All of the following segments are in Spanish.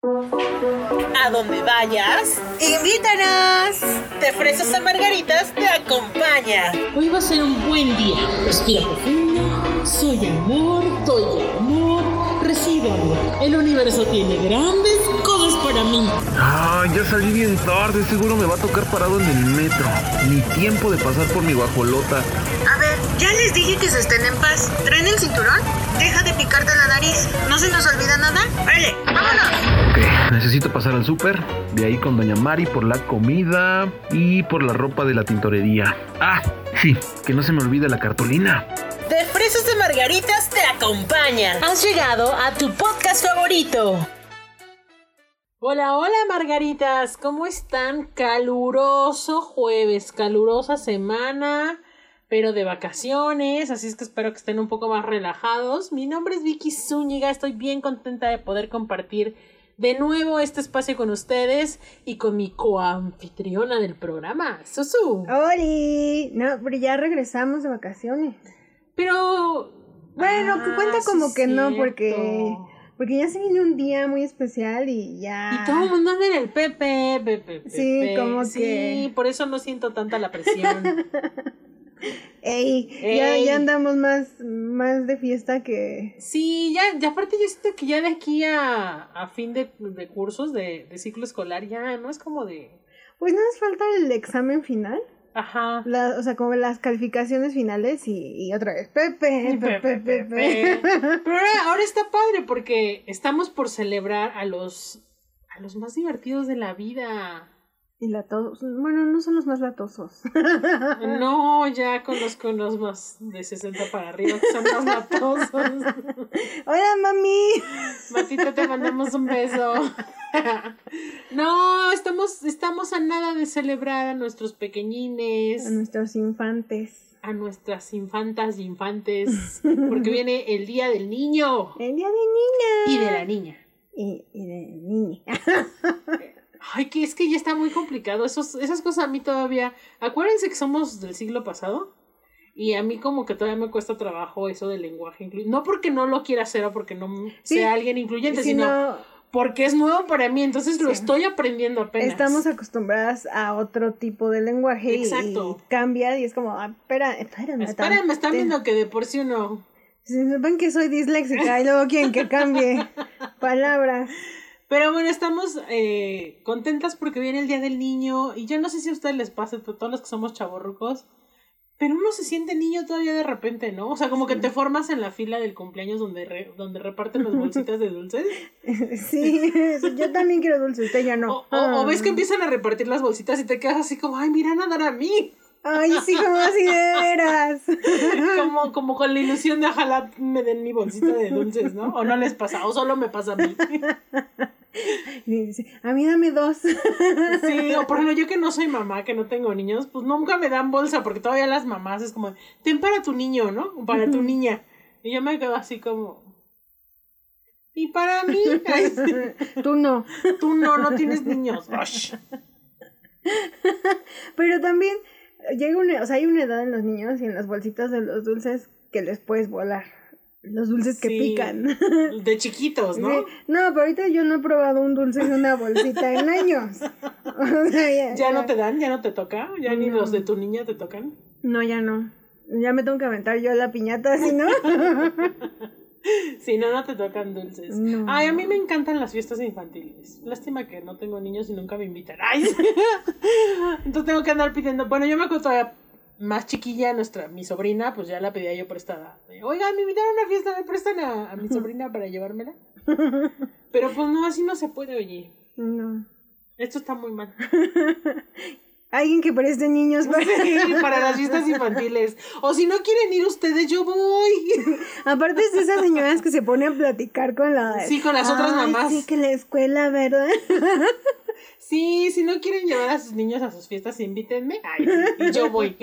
A donde vayas, ¡Invítanos! de fresas a margaritas te acompaña. Hoy va a ser un buen día. Respira profundo. Soy amor, doy amor, recibo amor. El universo tiene grandes cosas para mí. Ah, ya salí bien tarde, seguro me va a tocar parado en el metro. Ni tiempo de pasar por mi guajolota. A ver, ya les dije que se estén en paz. ¿Traen el cinturón? Deja de picarte la nariz. ¿No se nos olvida nada? ¡Vale! ¡Vámonos! Ok, necesito pasar al súper, de ahí con Doña Mari por la comida y por la ropa de la tintorería. Ah, sí, que no se me olvide la cartulina. De fresas de margaritas te acompaña. Has llegado a tu podcast favorito. Hola, hola Margaritas, ¿cómo están? Caluroso jueves, calurosa semana, pero de vacaciones, así es que espero que estén un poco más relajados. Mi nombre es Vicky Zúñiga, estoy bien contenta de poder compartir de nuevo este espacio con ustedes y con mi coanfitriona del programa, Susu. ¡Oli! No, pero ya regresamos de vacaciones. Pero... Bueno, Ah, cuenta sí como que no, porque porque ya se viene un día muy especial y ya. Y todo el mundo anda en el Pepe, Pepe, Pepe. Sí, como Sí, que- por eso no siento tanta la presión. Ey, Ya, ya andamos más, más de fiesta que. Sí, ya, ya aparte yo siento que ya de aquí a, a fin de, de cursos, de, de ciclo escolar, ya no es como de... Pues no nos falta el examen final. Ajá. La, o sea, como las calificaciones finales y, y otra vez. Pepe, Pepe, Pepe. Pepe. Pero ahora, ahora está padre porque estamos por celebrar a los, a los más divertidos de la vida. Y latosos. Bueno, no son los más latosos. No, ya conozco unos más de 60 para arriba que son más latosos. Hola, mami. Matita, te mandamos un beso. No, estamos, estamos a nada de celebrar a nuestros pequeñines, A nuestros infantes. a nuestras infantas y infantes, porque viene el Día del Niño El día de niña. y de la niña. Y, y de niña. Ay, que es que ya está muy complicado. Esos, esas cosas a mí todavía. Acuérdense que somos del siglo pasado. Y a mí como que todavía me cuesta trabajo eso del lenguaje incluyente. No porque no lo quiera hacer o porque no Sí, sea alguien incluyente, Si sino no, porque es nuevo para mí. Entonces lo Sí. estoy aprendiendo apenas. estamos acostumbradas a otro tipo de lenguaje y- Exacto. y cambia y es como, ah, espera, espérame. Esperen, me están viendo que de por sí uno. Si sepan que soy disléxica y luego quieren que cambie palabras. Pero bueno, estamos eh, contentas porque viene el Día del Niño. Y yo no sé si a ustedes les pasa, pero todos los que somos chavorrucos. Pero uno se siente niño todavía de repente, ¿no? O sea, como que te formas en la fila del cumpleaños donde, re- donde reparten las bolsitas de dulces. Sí, yo también quiero dulce, usted ya no. O, o- o ves que Ah. empiezan a repartir las bolsitas y te quedas así como, ay, mira, a dar a mí. Ay, sí, como así de veras. Como, como con la ilusión de ojalá me den mi bolsita de dulces, ¿no? O no les pasa, o solo me pasa a mí. Y dice, a mí dame dos. Sí, o por ejemplo, yo que no soy mamá, que no tengo niños, pues nunca me dan bolsa, porque todavía las mamás es como, ten para tu niño, ¿no? O para tu niña. Y yo me quedo así como, ¿y para mí? Ay, Tú no. tú no, no tienes niños. Pero también llega una, o sea, hay una edad en los niños y en las bolsitas de los dulces que les puedes volar. Los dulces que Sí, pican. De chiquitos, ¿no? Sí. No, pero ahorita yo no he probado un dulce de una bolsita en años. O sea, ¿Ya no te dan? ¿Ya no te toca? ¿Ya ni los de tu niña te tocan? No, ya no. Ya me tengo que aventar yo la piñata, si no. Sí, no, no te tocan dulces. No. Ay, a mí me encantan las fiestas infantiles. Lástima que no tengo niños y nunca me invitan. Ay, entonces tengo que andar pidiendo. Bueno, yo me acuerdo más chiquilla, nuestra, mi sobrina, pues ya la pedía yo prestada. Oiga, me invitaron a una fiesta, me prestan a, a mi sobrina para llevármela. Pero pues no, así no se puede, oye. No. Esto está muy mal. Alguien que preste niños para... Sí, para las fiestas infantiles. O si no quieren ir ustedes, yo voy. Aparte es de esas señoras que se ponen a platicar con la... Sí, con las otras mamás. Sí, que la escuela, ¿verdad? Sí, si no quieren llevar a sus niños a sus fiestas, invítenme. Ay, y yo voy.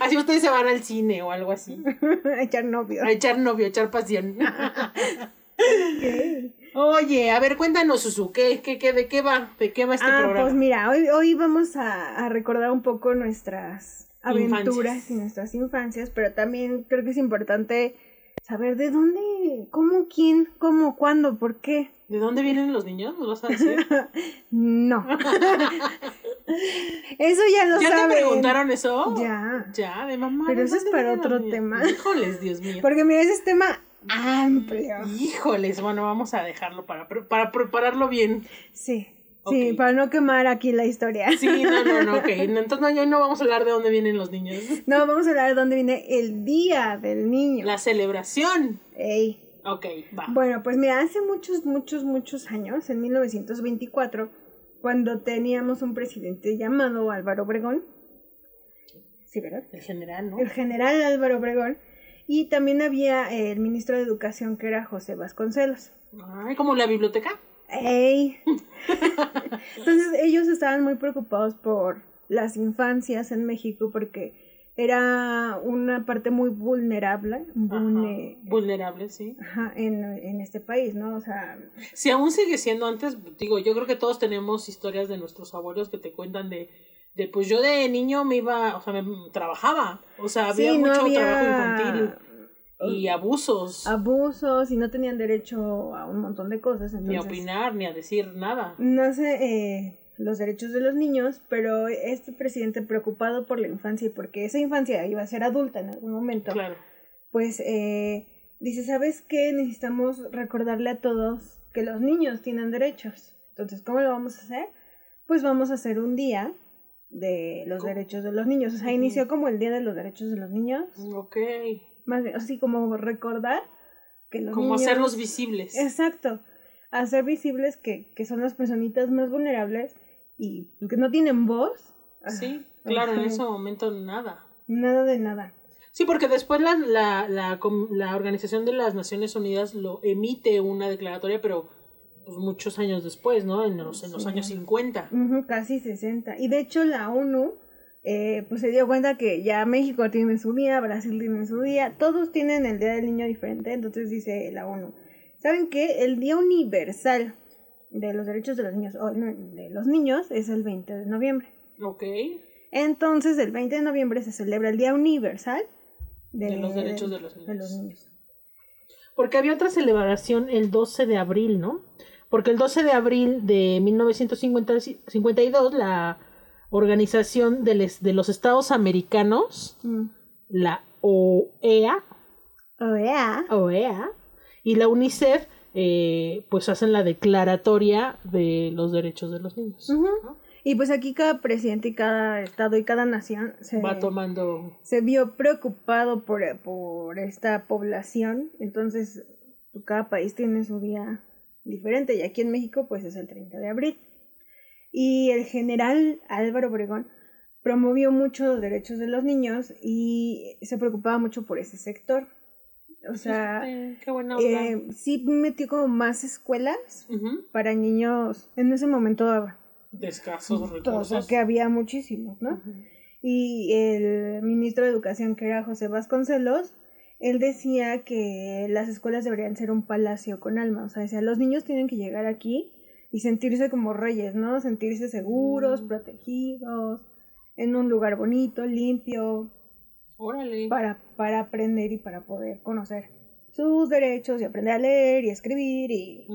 Así ustedes se van al cine o algo así. A echar novio. A echar novio, a echar pasión. Ok. Oye, a ver, cuéntanos, Susu, ¿qué, qué, qué, ¿de qué va? ¿De qué va este ah, programa? pues mira, hoy, hoy vamos a, a recordar un poco nuestras aventuras Infancias. y nuestras infancias, pero también creo que es importante saber de dónde, cómo, quién, cómo, cuándo, por qué ¿De dónde vienen los niños? ¿Nos vas a decir? No. eso ya lo ¿Ya saben. te preguntaron eso? Ya. Ya, de mamá. Pero ¿de eso es para otro los tema. Híjoles, Dios mío. Porque mira, ese es tema amplio. Híjoles, bueno, vamos a dejarlo para, para prepararlo bien. Sí. Sí, para no quemar aquí la historia. Sí, no, no, no, ok. Entonces no, hoy no vamos a hablar de dónde vienen los niños. No, vamos a hablar de dónde viene el día del niño. La celebración. Ey. Ok, va. Bueno, pues mira, hace muchos, muchos, muchos años, en 1924, cuando teníamos un presidente llamado Álvaro Obregón, sí, ¿verdad? En general, ¿no? El general Álvaro Obregón, y también había eh, el ministro de Educación que era José Vasconcelos. Ay, como la biblioteca. ¡Ey! Entonces ellos estaban muy preocupados por las infancias en México porque era una parte muy vulnerable vulne- Ajá. Vulnerable, sí. ajá, en, en este país, ¿no? O sea, Si aún sigue siendo antes, digo, yo creo que todos tenemos historias de nuestros abuelos que te cuentan de, de pues yo de niño me iba, o sea, me trabajaba, o sea, había sí, no mucho había trabajo infantil y abusos, abusos y no tenían derecho a un montón de cosas. ni a opinar, ni a decir nada. no sé eh, los derechos de los niños, pero este presidente preocupado por la infancia y porque esa infancia iba a ser adulta en algún momento, Claro. pues eh, dice, ¿sabes qué? Necesitamos recordarle a todos que los niños tienen derechos. Entonces, ¿cómo lo vamos a hacer? Pues vamos a hacer un día de los ¿Cómo? derechos de los niños. O sea, inició como el Día de los Derechos de los Niños. Ok. Más bien, así como recordar que los Como niños... hacerlos visibles. Exacto. Hacer visibles que, que son las personitas más vulnerables y que no tienen voz. Sí, claro, en ese momento nada. Nada de nada. Sí, porque después la, la, la, la Organización de las Naciones Unidas lo emite una declaratoria, pero pues muchos años después, ¿no? En los, en los Sí. años 50. Ujú, casi 60. Y de hecho la ONU eh, pues se dio cuenta que ya México tiene su día, Brasil tiene su día, todos tienen el Día del Niño diferente, entonces dice la ONU. ¿Saben qué? El Día Universal de los Derechos de los Niños, o no, de los niños, es el 20 de noviembre. Ok. Entonces el 20 de noviembre se celebra el Día Universal De los derechos de los de los niños. niños. Porque había otra celebración el 12 de abril, ¿no? Porque el 12 de abril de 1952, la Organización de, les- de los Estados Americanos, Mm. la OEA, yeah. OEA y la UNICEF, eh, pues hacen la declaratoria de los derechos de los niños. Y pues aquí cada presidente y cada estado y cada nación se, Va tomando... se vio preocupado por, por esta población. Entonces, pues, cada país tiene su día diferente. Y aquí en México, pues es el 30 de abril. Y el general Álvaro Obregón promovió mucho los derechos de los niños y se preocupaba mucho por ese sector. O sea, Eh, qué buena eh, sí metió como más escuelas para niños en ese momento De escasos o sea, recursos. que había muchísimos, ¿no? Y el ministro de Educación, que era José Vasconcelos, él decía que las escuelas deberían ser un palacio con alma. O sea, decía, los niños tienen que llegar aquí y sentirse como reyes, ¿no? Sentirse seguros, Mm. protegidos, en un lugar bonito, limpio, Órale. para, para aprender y para poder conocer sus derechos y aprender a leer y escribir y...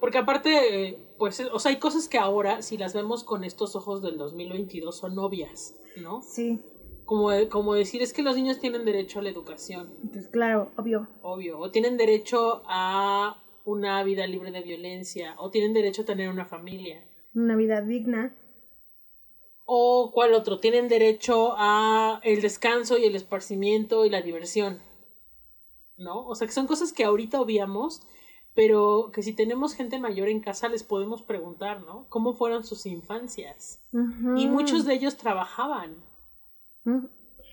Porque aparte, pues, o sea, hay cosas que ahora, si las vemos con estos ojos del 2022, son obvias, ¿no? Sí, Como, como decir, es que los niños tienen derecho a la educación, entonces claro, obvio. obvio, o tienen derecho a una vida libre de violencia, o tienen derecho a tener una familia. Una vida digna. O cuál otro, tienen derecho a el descanso y el esparcimiento y la diversión. ¿No? O sea, que son cosas que ahorita obviamos, pero que si tenemos gente mayor en casa les podemos preguntar, ¿no? ¿Cómo fueron sus infancias? Y muchos de ellos trabajaban.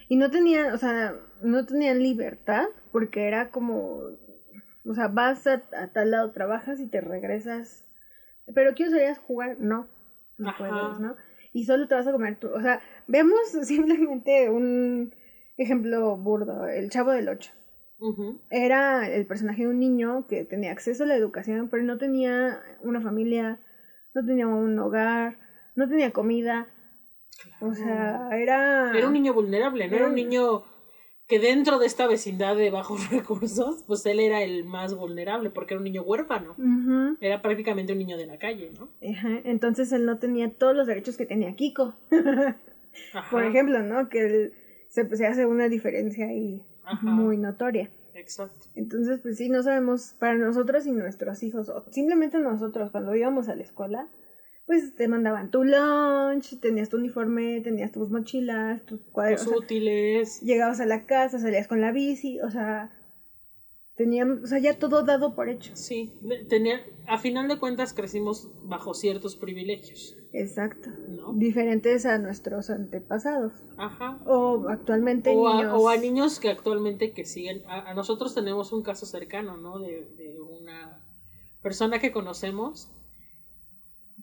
Y no tenían, o sea, no tenían libertad porque era como, o sea, vas a, a tal lado, trabajas y te regresas. Pero a jugar, no, no Ajá. puedes, ¿no? Y solo te vas a comer tú. O sea, vemos simplemente un ejemplo burdo, el chavo del 8. Ujú. Era el personaje de un niño que tenía acceso a la educación, pero no tenía una familia, no tenía un hogar, no tenía comida. O sea, era... Era un niño vulnerable, no era un niño que dentro de esta vecindad de bajos recursos, pues él era el más vulnerable porque era un niño huérfano. Era prácticamente un niño de la calle, ¿no? Ajá, Entonces él no tenía todos los derechos que tenía Kiko. Ajá, Por ejemplo, ¿no? Que él, se, se hace una diferencia ahí Ajá. muy notoria. Exacto. Entonces, pues sí, no sabemos para nosotros y nuestros hijos, o simplemente nosotros cuando íbamos a la escuela, pues te mandaban tu lunch, tenías tu uniforme, tenías tus mochilas, tus cuadernos. Los o sea, útiles. llegabas a la casa, salías con la bici, o sea, teníamos, o sea, ya todo dado por hecho. Sí, tenía, a final de cuentas crecimos bajo ciertos privilegios, Exacto. ¿no? Diferentes a nuestros antepasados. Ajá. O actualmente O a, niños. o a niños que actualmente que siguen, a, a nosotros tenemos un caso cercano, ¿no? De, de una persona que conocemos,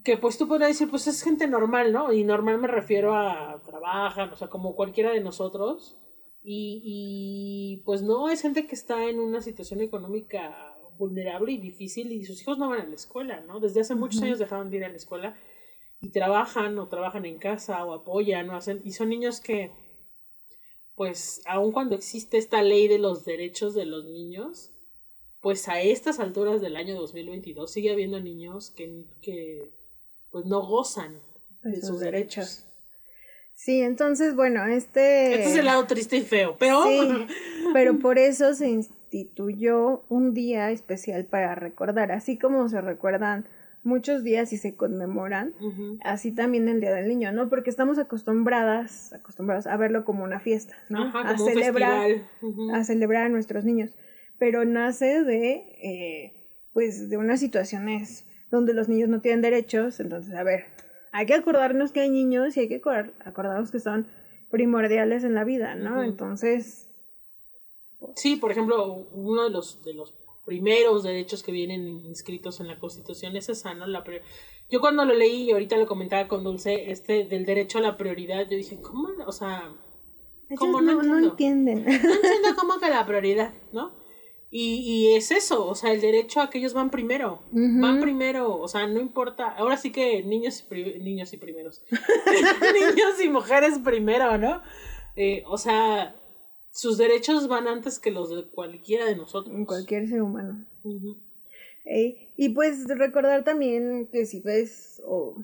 que pues tú podrías decir, pues es gente normal, ¿no? Y normal me refiero a trabajan, o sea, como cualquiera de nosotros. Y, y pues no, es gente que está en una situación económica vulnerable y difícil y sus hijos no van a la escuela, ¿no? Desde hace muchos años dejaron de ir a la escuela y trabajan o trabajan en casa o apoyan o hacen, y son niños que, pues, aun cuando existe esta ley de los derechos de los niños, pues a estas alturas del año 2022 sigue habiendo niños que, que pues no gozan de sus derechos. Sí, entonces, bueno, este... Este es el lado triste y feo, pero Sí, pero por eso se instituyó un día especial para recordar, así como se recuerdan muchos días y se conmemoran, así también el Día del Niño, ¿no? Porque estamos acostumbradas, acostumbrados a verlo como una fiesta, ¿no? Ajá, a celebrar, a celebrar a nuestros niños, pero nace de, eh, pues, de unas situaciones donde los niños no tienen derechos, entonces, a ver, hay que acordarnos que hay niños y hay que acor- acordarnos que son primordiales en la vida, ¿no? Entonces, Sí, por ejemplo, uno de los, de los primeros derechos que vienen inscritos en la Constitución es esa, ¿no? La yo cuando lo leí y ahorita lo comentaba con Dulce, este del derecho a la prioridad, yo dije, ¿cómo? O sea, ellos ¿Cómo? no, No entienden. no entiendo cómo que la prioridad, ¿no? Y, y es eso, o sea, el derecho a que ellos van primero, van primero, o sea, no importa, ahora sí que niños y, niños y primeros, niños y mujeres primero, ¿no? Eh, o sea, sus derechos van antes que los de cualquiera de nosotros. Cualquier ser humano. Ey, Y pues recordar también que si ves o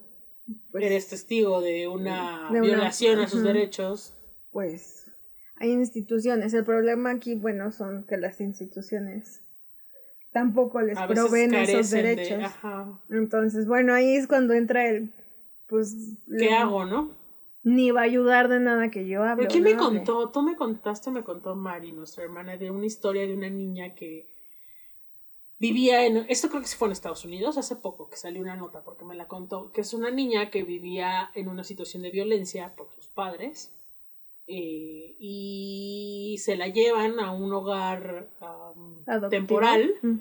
pues, Eres testigo de una De una- violación a sus derechos. pues hay instituciones. El problema aquí, bueno, son que las instituciones tampoco les proveen esos de- derechos. ajá. Entonces, bueno, ahí es cuando entra el pues ¿Qué le- hago, no? Ni va a ayudar de nada que yo hable. ¿Pero quién me hable. contó? Tú me contaste, me contó Mari, nuestra hermana, de una historia de una niña que vivía en... Esto creo que se fue en Estados Unidos hace poco, que salió una nota porque me la contó, que es una niña que vivía en una situación de violencia por sus padres eh, y se la llevan a un hogar um, temporal Mm.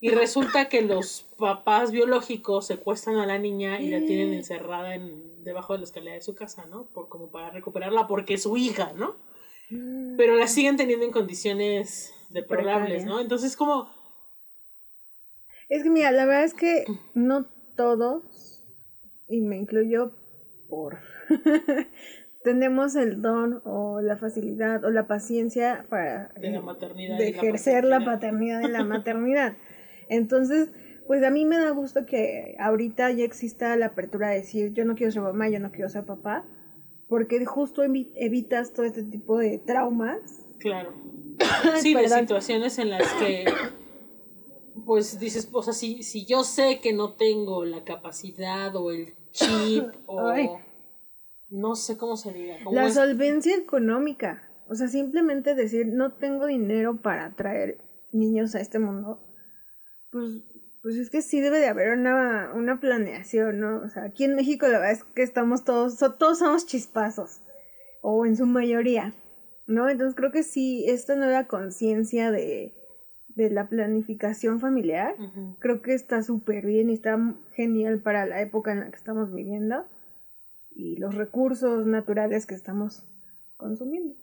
y resulta que los papás biológicos secuestran a la niña y la tienen encerrada en, debajo de la escalera de su casa, ¿no? Por, como para recuperarla porque es su hija, ¿no? Pero la siguen teniendo en condiciones deplorables, ¿no? Entonces como, Es que mira, la verdad es que no todos, y me incluyo por, tenemos el don o la facilidad o la paciencia para de la maternidad. de y la ejercer la paternidad. paternidad y la maternidad. Entonces, pues a mí me da gusto que ahorita ya exista la apertura de decir, yo no quiero ser mamá, yo no quiero ser papá, porque justo evi- evitas todo este tipo de traumas. Claro. Sí, de situaciones en las que, pues dices, o sea, si, si yo sé que no tengo la capacidad o el chip o Ay. No sé cómo se diga. como La es- solvencia económica. O sea, simplemente decir, no tengo dinero para traer niños a este mundo. Pues, pues es que sí debe de haber una, una planeación, ¿no? O sea, aquí en México la verdad es que estamos todos, so- todos somos chispazos. O en su mayoría, ¿no? Entonces creo que sí, esta nueva conciencia de, de la planificación familiar, creo que está súper bien y está genial para la época en la que estamos viviendo y los recursos naturales que estamos consumiendo.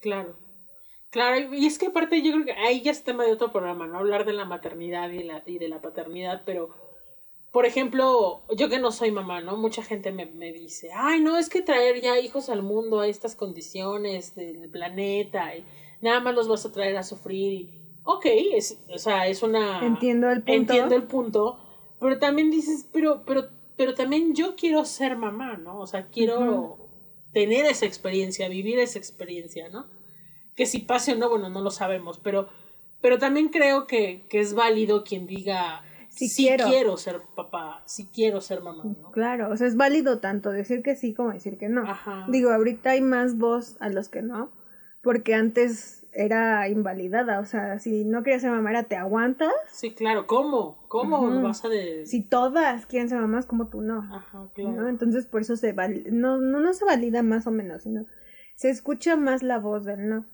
Claro. Claro, y es que aparte yo creo que ahí ya es tema de otro programa, ¿no? Hablar de la maternidad y, la, y de la paternidad, pero por ejemplo, yo que no soy mamá, ¿no? Mucha gente me, me dice, ay, no, es que traer ya hijos al mundo a estas condiciones del planeta, y nada más los vas a traer a sufrir. Y, ok, es, o sea, es una... Entiendo el punto. Entiendo el punto, pero también dices, pero, pero, pero también yo quiero ser mamá, ¿no? O sea, quiero tener esa experiencia, vivir esa experiencia, ¿no? Que si pase o no, bueno, no lo sabemos, pero, pero también creo que, que es válido quien diga, Sí sí quiero. quiero. ser papá, sí quiero ser mamá, ¿no? Claro, o sea, es válido tanto decir que sí como decir que no. Ajá. Digo, ahorita hay más voz a los que no, porque antes era invalidada, o sea, si no querías ser mamá era te aguantas, Sí, claro, ¿cómo? ¿Cómo Ujú. vas a de... si todas quieren ser mamás como tú no. Ajá, ¿no? claro. Entonces por eso se val- no, no, no se valida más o menos, sino se escucha más la voz del no.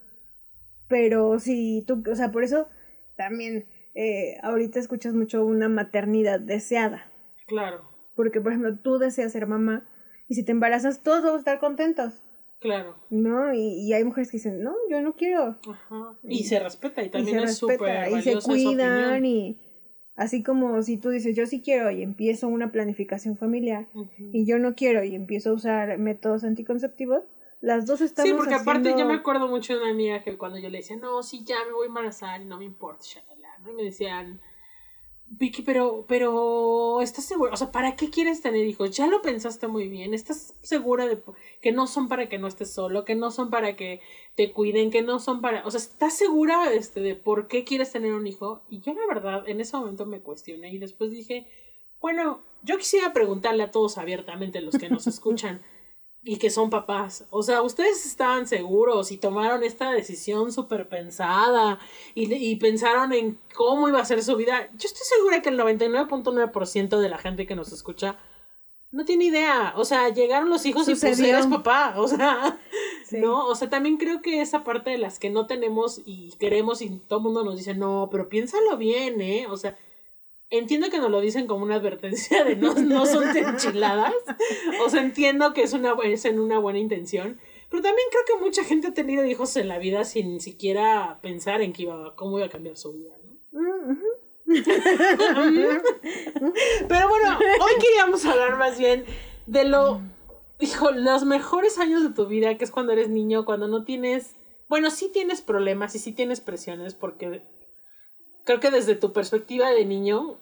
Pero si tú, o sea, por eso también eh, ahorita escuchas mucho una maternidad deseada. Claro, Porque, por ejemplo, tú deseas ser mamá y si te embarazas, todos vamos a estar contentos, claro. ¿no? Y, y hay mujeres que dicen, no, yo no quiero. Ajá. Y se respeta y Y también se es súper y se cuidan y así como si tú dices, yo sí quiero y empiezo una planificación familiar y yo no quiero y empiezo a usar métodos anticonceptivos, las dos estamos Sí, porque aparte yo me acuerdo mucho de una amiga que cuando yo le decía, no, sí, ya me voy a embarazar y no me importa, shalala, ¿no? Y me decían, Vicky, pero, pero, ¿estás segura? O sea, ¿para qué quieres tener hijos? Ya lo pensaste muy bien, ¿estás segura de que no son para que no estés solo, que no son para que te cuiden, que no son para, o sea, ¿estás segura este, de por qué quieres tener un hijo? Y yo la verdad, en ese momento me cuestioné y después dije, bueno, yo quisiera preguntarle a todos abiertamente, los que nos escuchan, y que son papás. O sea, ustedes estaban seguros y tomaron esta decisión súper pensada y, y pensaron en cómo iba a ser su vida. Yo estoy segura que el 99.9% de la gente que nos escucha no tiene idea. O sea, llegaron los hijos y pues eres papá. O sea, Sí. ¿no? O sea, también creo que esa parte de las que no tenemos y queremos y todo el mundo nos dice, no, pero piénsalo bien, ¿eh? O sea, entiendo que nos lo dicen como una advertencia de no, no son enchiladas. O sea, entiendo que es, una, es en una buena intención. Pero también creo que mucha gente ha tenido hijos en la vida sin siquiera pensar en que iba, cómo iba a cambiar su vida, ¿no? Mm, ujú. Pero bueno, hoy queríamos hablar más bien de lo, hijo, los mejores años de tu vida, que es cuando eres niño, cuando no tienes, bueno, sí tienes problemas y sí tienes presiones, porque creo que desde tu perspectiva de niño,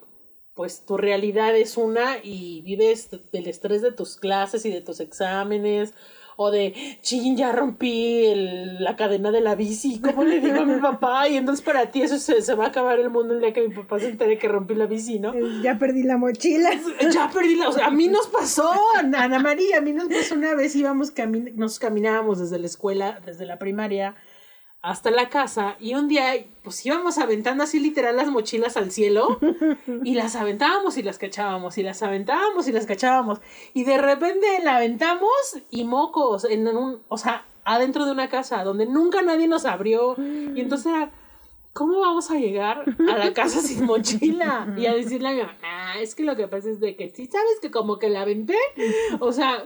pues tu realidad es una y vives del estrés de tus clases y de tus exámenes. O de, ching, ya rompí el- la cadena de la bici, ¿cómo le digo a mi papá? Y entonces para ti eso se, se va a acabar el mundo el día que mi papá se entere que rompí la bici, ¿no? Eh, Ya perdí la mochila. Ya perdí la, o sea, a mí nos pasó, Ana María, a mí nos pasó una vez, íbamos, cami- nos caminábamos desde la escuela, desde la primaria hasta la casa y un día pues íbamos aventando así literal las mochilas al cielo y las aventábamos y las cachábamos y las aventábamos y las cachábamos. Y de repente la aventamos y mocos en un, o sea, adentro de una casa donde nunca nadie nos abrió. Y entonces era ¿cómo vamos a llegar a la casa sin mochila? Y a decirle a mi mamá, ah, es que lo que pasa es de que sí sabes que como que la aventé, o sea,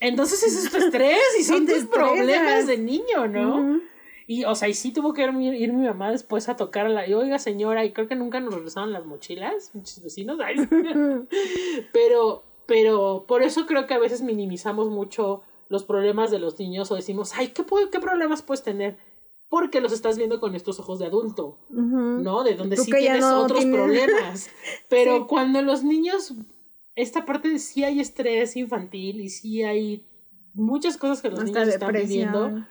entonces es tu estrés y son te tus problemas de niño, ¿no? Y, o sea, y sí tuvo que ir, mi- ir mi mamá después a tocarla. Y, oiga, señora, y creo que nunca nos regresaron las mochilas, muchos vecinos. ay. pero, pero por eso creo que a veces minimizamos mucho los problemas de los niños o decimos, ay, ¿qué, puedo- qué problemas puedes tener? Porque los estás viendo con estos ojos de adulto. ¿no? De donde Tú sí tienes no otros tienes- problemas. Pero Sí. cuando los niños, esta parte de sí hay estrés infantil y sí hay muchas cosas que los Hasta niños están viviendo.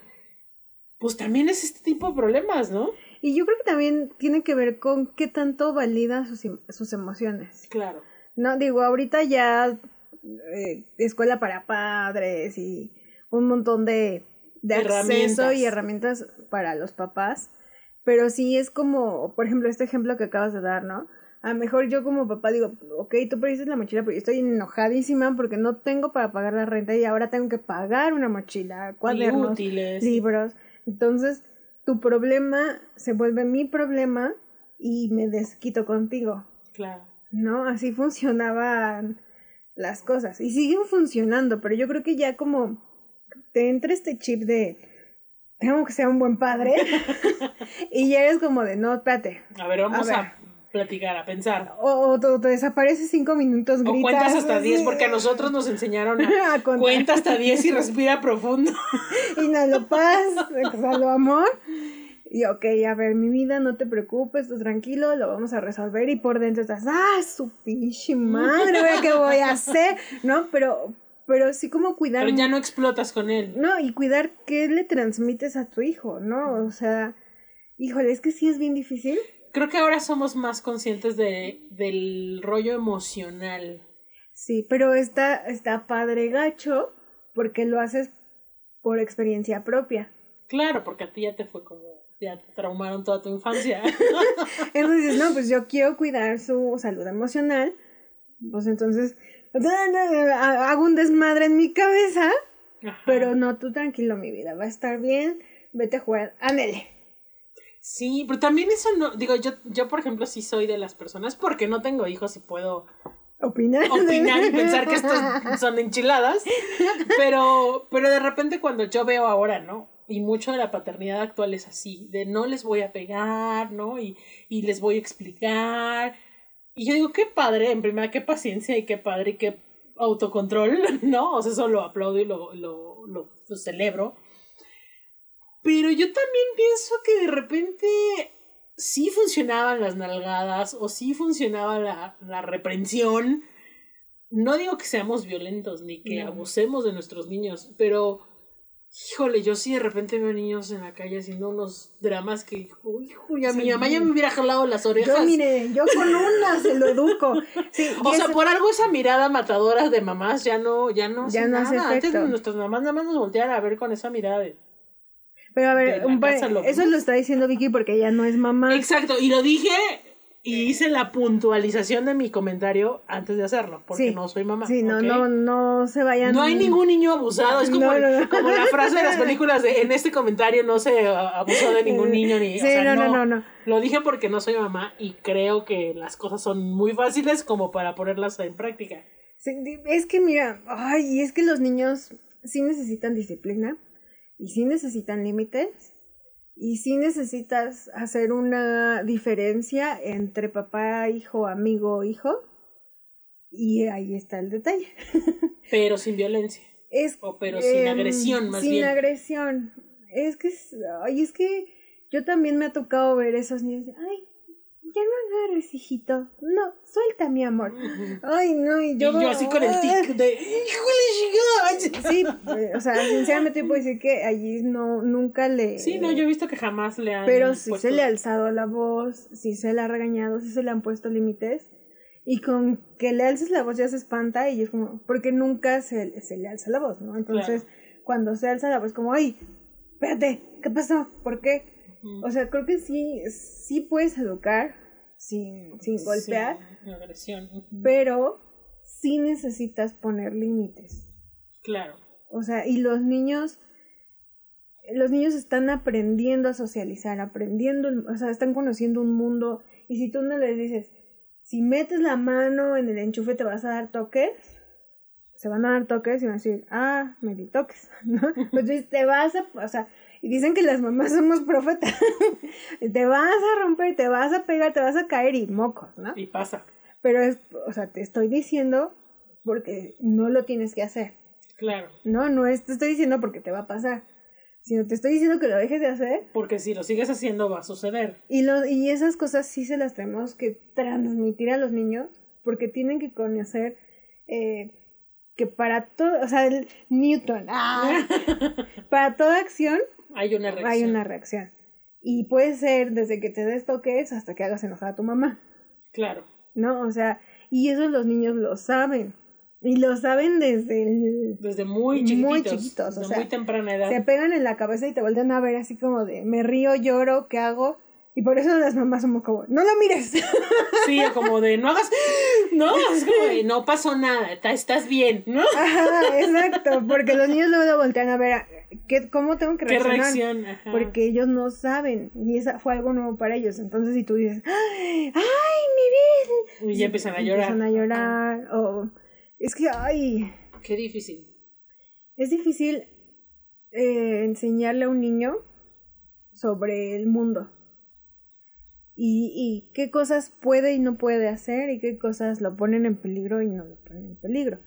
Pues también es este tipo de problemas, ¿no? Y yo creo que también tiene que ver con qué tanto valida sus, em- sus emociones. Claro. No, digo, ahorita ya eh, escuela para padres y un montón de, de acceso Herramientas. y herramientas para los papás. Pero sí es como, por ejemplo, este ejemplo que acabas de dar, ¿no? A lo mejor yo como papá digo, ok, tú perdiste la mochila, pero yo estoy enojadísima porque no tengo para pagar la renta y ahora tengo que pagar una mochila, cuadernos, útiles. libros. Entonces, tu problema se vuelve mi problema y me desquito contigo. Claro. ¿no? Así funcionaban las cosas. Y siguen funcionando, pero yo creo que ya como te entra este chip de tengo que ser un buen padre y ya eres como de no, espérate. A ver, vamos A a. platicar, a pensar. O, o te, te desapareces cinco minutos, O gritas. cuentas hasta 10, porque a nosotros nos enseñaron a a cuenta hasta 10 y respira profundo. Inhalo paz, exhalo amor. Y ok, a ver, mi vida, no te preocupes, tú tranquilo, lo vamos a resolver. Y por dentro estás, ah, su pinche madre, ¿ahora ¿qué voy a hacer? ¿No? Pero, pero sí como cuidar. Pero ya no explotas con él. No, y cuidar qué le transmites a tu hijo, ¿no? O sea, híjole, es que sí es bien difícil. Creo que ahora somos más conscientes de, del rollo emocional. Sí, pero está, está padre gacho porque lo haces por experiencia propia. Claro, porque a ti ya te fue como, ya te traumaron toda tu infancia. Entonces dices, no, pues yo quiero cuidar su salud emocional. Pues entonces hago un desmadre en mi cabeza, Ajá. pero no, tú tranquilo, mi vida, va a estar bien, vete a jugar, ándele. Sí, pero también eso no, digo, yo, yo por ejemplo sí soy de las personas, porque no tengo hijos y puedo Opinar. opinar y pensar que estos son enchiladas, pero, pero de repente cuando yo veo ahora, ¿no? Y mucho de la paternidad actual es así, de no les voy a pegar, ¿no? Y, y les voy a explicar. Y yo digo, qué padre, en primera, qué paciencia y qué padre y qué autocontrol, ¿no? O sea, eso lo aplaudo y lo, lo, lo, lo celebro. Pero yo también pienso que de repente sí funcionaban las nalgadas o sí funcionaba la, la reprensión. No digo que seamos violentos ni que No. abusemos de nuestros niños, pero híjole, yo sí de repente veo niños en la calle haciendo unos dramas que, hijo, ya mi Sí. mamá ya me hubiera jalado las orejas. Yo, mire, yo con una se lo educo. Sí, O sea, por algo esa mirada matadora de mamás ya no, ya no, Ya hace no hace nada. Antes efecto. nuestras mamás nada más nos volteaban a ver con esa mirada de Pero a ver, un par- eso lo está diciendo Vicky porque ella no es mamá. Exacto, y lo dije y hice la puntualización de mi comentario antes de hacerlo, porque Sí. no soy mamá. Sí, no, ¿ok? no, no se vayan. No hay ningún niño abusado, es como, No, no, no. como la frase de las películas de en este comentario no se abusó de ningún niño ni... o Sí, sea, no, no, no, no. Lo dije porque no soy mamá y creo que las cosas son muy fáciles como para ponerlas en práctica. Sí, es que mira, ay, es que los niños sí necesitan disciplina y sí necesitan límites y sí necesitas hacer una diferencia entre papá, hijo, amigo, hijo. Y ahí está el detalle. Pero sin violencia. Es, O pero sin em, agresión, más sin bien. agresión. Es que, es- ay, es que yo también me ha tocado ver esos niños. Ay, ya no agarres, hijito. No, suelta, mi amor. Ay, no, y Y yo. yo, así con el tic de... ¡Híjole! Sí, eh, o sea, sinceramente puedo decir que allí no, nunca le... Sí, no, yo he visto que jamás le han Pero sí puesto- se le ha alzado la voz, sí se le ha regañado, sí se le han puesto límites. Y con que le alces la voz ya se espanta y es como, porque nunca se, se le alza la voz, ¿no? Entonces, cuando se alza la voz, como, ay, espérate, ¿qué pasó? ¿Por qué? O sea, creo que sí, sí puedes educar sin, sin golpear, Sí, agresión. ujú. pero sí necesitas poner límites. Claro. O sea, y los niños, los niños están aprendiendo a socializar, aprendiendo, o sea, están conociendo un mundo. Y si tú no les dices, si metes la mano en el enchufe te vas a dar toques, se van a dar toques y van a decir, ah, me di toques, ¿no? Pues te vas a, o sea, y dicen que las mamás somos profetas, te vas a romper, te vas a pegar, te vas a caer y mocos, ¿no? Y pasa. Pero es, o sea, te estoy diciendo porque no lo tienes que hacer. Claro. No, no es, te estoy diciendo porque te va a pasar, sino te estoy diciendo que lo dejes de hacer Porque si lo sigues haciendo va a suceder. y, lo, y esas cosas sí se las tenemos que transmitir a los niños porque tienen que conocer eh, que para todo, o sea, el Newton, ¡ah! para toda acción Hay una reacción. hay una reacción. Y puede ser desde que te des toques hasta que hagas enojar a tu mamá, Claro. ¿no? O sea, y eso los niños lo saben. Y lo saben desde el Desde muy Muy chiquititos. chiquitos, o desde sea, muy temprana edad. se pegan en la cabeza y te vuelven a ver así como de me río, lloro, ¿qué hago? Y por eso las mamás somos como, no lo mires. Sí, como de no hagas. No, es como de no pasó nada. Estás bien, ¿no? Ajá, exacto, porque los niños luego lo voltean a ver, ¿qué, ¿cómo tengo que reaccionar? reacción. Porque ellos no saben y esa fue algo nuevo para ellos. Entonces si tú dices, ¡ay, ay mi vida! Y ya empiezan a llorar. Empiezan a llorar o es que, ay, Qué difícil. es difícil eh, enseñarle a un niño sobre el mundo. y, y qué cosas puede y no puede hacer y qué cosas lo ponen en peligro y no lo ponen en peligro.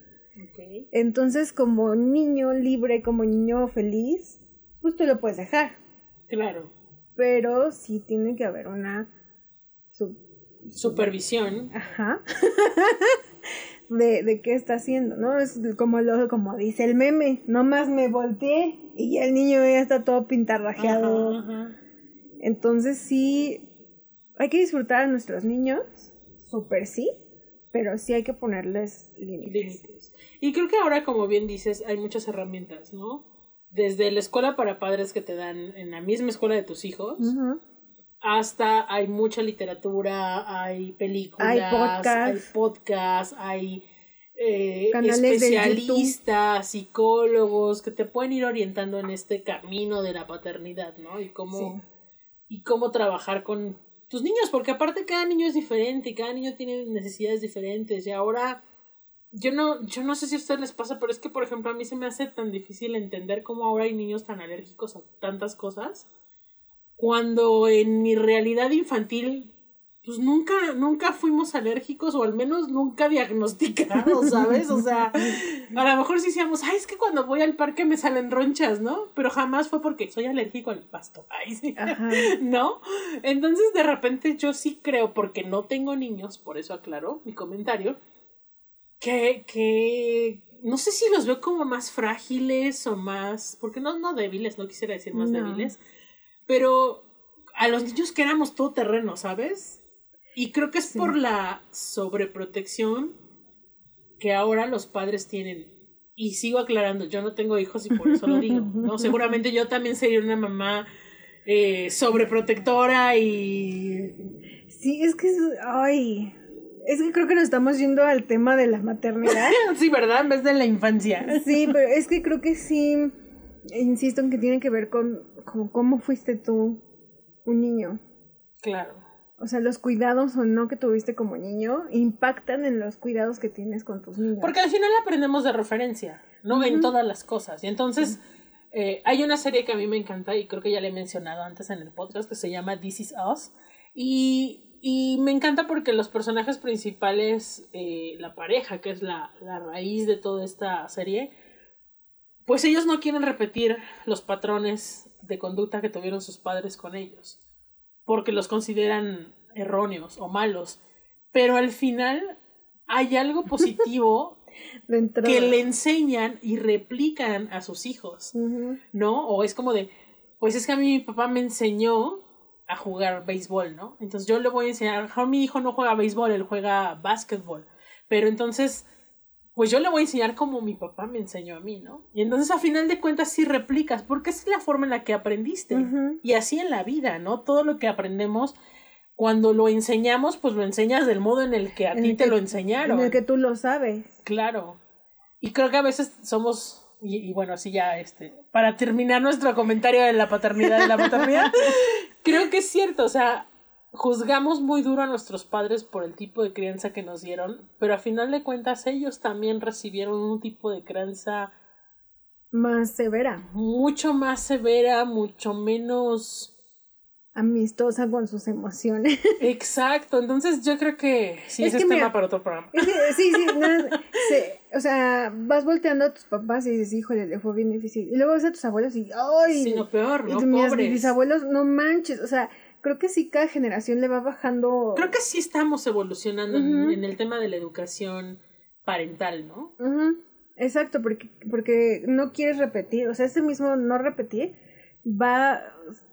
Entonces, como niño libre, como niño feliz, pues tú lo puedes dejar. Claro. Pero sí tiene que haber una Supervisión. Ajá. de, de qué está haciendo, ¿no? Es como lo, como dice el meme, nomás me volteé y ya el niño ya está todo pintarrajeado. Ajá, ajá. Entonces sí, hay que disfrutar a nuestros niños, súper sí, pero sí hay que ponerles límites. límites. Y creo que ahora, como bien dices, hay muchas herramientas, ¿no? Desde la escuela para padres que te dan en la misma escuela de tus hijos, hasta hay mucha literatura, hay películas, Hay podcast. hay podcast, hay eh, especialistas, psicólogos que te pueden ir orientando en este camino de la paternidad, ¿no? Y cómo, Sí. y cómo trabajar con tus niños, porque aparte cada niño es diferente, y cada niño tiene necesidades diferentes y ahora yo no, yo no sé si a ustedes les pasa, pero es que por ejemplo a mí se me hace tan difícil entender cómo ahora hay niños tan alérgicos a tantas cosas, cuando en mi realidad infantil pues nunca, nunca fuimos alérgicos o al menos nunca diagnosticados, ¿sabes? O sea, a lo mejor sí decíamos, ay, es que cuando voy al parque me salen ronchas, ¿no? Pero jamás fue porque soy alérgico al pasto. Ay, sí. Ajá. ¿No? Entonces, de repente, yo sí creo, porque no tengo niños, por eso aclaro mi comentario, que, que no sé si los veo como más frágiles o más, porque no, no débiles, no quisiera decir más No. débiles, pero a los niños que éramos todo terreno, ¿sabes? Y creo que es Sí. por la sobreprotección que ahora los padres tienen. Y sigo aclarando, yo no tengo hijos y por eso lo digo, ¿no? Seguramente yo también sería una mamá eh, sobreprotectora y... Sí, es que es, ay, es que creo que nos estamos yendo al tema de la maternidad. Sí, ¿verdad? En vez de la infancia. Sí, pero es que creo que sí, insisto en que tiene que ver con, con cómo fuiste tú un niño. Claro. O sea, los cuidados o no que tuviste como niño impactan en los cuidados que tienes con tus niños. Porque al final aprendemos de referencia, ¿no? En Ujú. todas las cosas. Y entonces, eh, hay una serie que a mí me encanta y creo que ya le he mencionado antes en el podcast que se llama This Is Us. Y, y me encanta porque los personajes principales, eh, la pareja, que es la, la raíz de toda esta serie, pues ellos no quieren repetir los patrones de conducta que tuvieron sus padres con ellos, porque los consideran erróneos o malos. Pero al final hay algo positivo que le enseñan y replican a sus hijos. ¿no? O es como de, pues es que a mí mi papá me enseñó a jugar béisbol, ¿no? Entonces yo le voy a enseñar, a lo mejor mi hijo no juega béisbol, él juega básquetbol, pero entonces, pues yo le voy a enseñar como mi papá me enseñó a mí, ¿no? Y entonces a final de cuentas sí replicas, porque es la forma en la que aprendiste. Y así en la vida, ¿no? Todo lo que aprendemos, cuando lo enseñamos, pues lo enseñas del modo en el que a ti te lo enseñaron. En el que tú lo sabes. Claro. Y creo que a veces somos, y, y bueno, así ya, este, para terminar nuestro comentario de la paternidad de la paternidad, creo que es cierto, o sea, juzgamos muy duro a nuestros padres por el tipo de crianza que nos dieron, pero a final de cuentas ellos también recibieron un tipo de crianza Más severa, mucho más severa, mucho menos amistosa con sus emociones. exacto. Entonces yo creo que sí, Es ese que es mira, tema para otro programa. Es sí, sí, se- o sea, vas volteando a tus papás y dices, híjole, le fue bien difícil. Y luego ves a tus abuelos y, ¡ay! Sí, lo peor, y ¿no? mis Pobres. bisabuelos, no manches. O sea, creo que sí, cada generación le va bajando. Creo que sí estamos evolucionando en- el tema de la educación parental, ¿no? Ujú, Exacto, porque, porque no quieres repetir. O sea, ese mismo no repetir va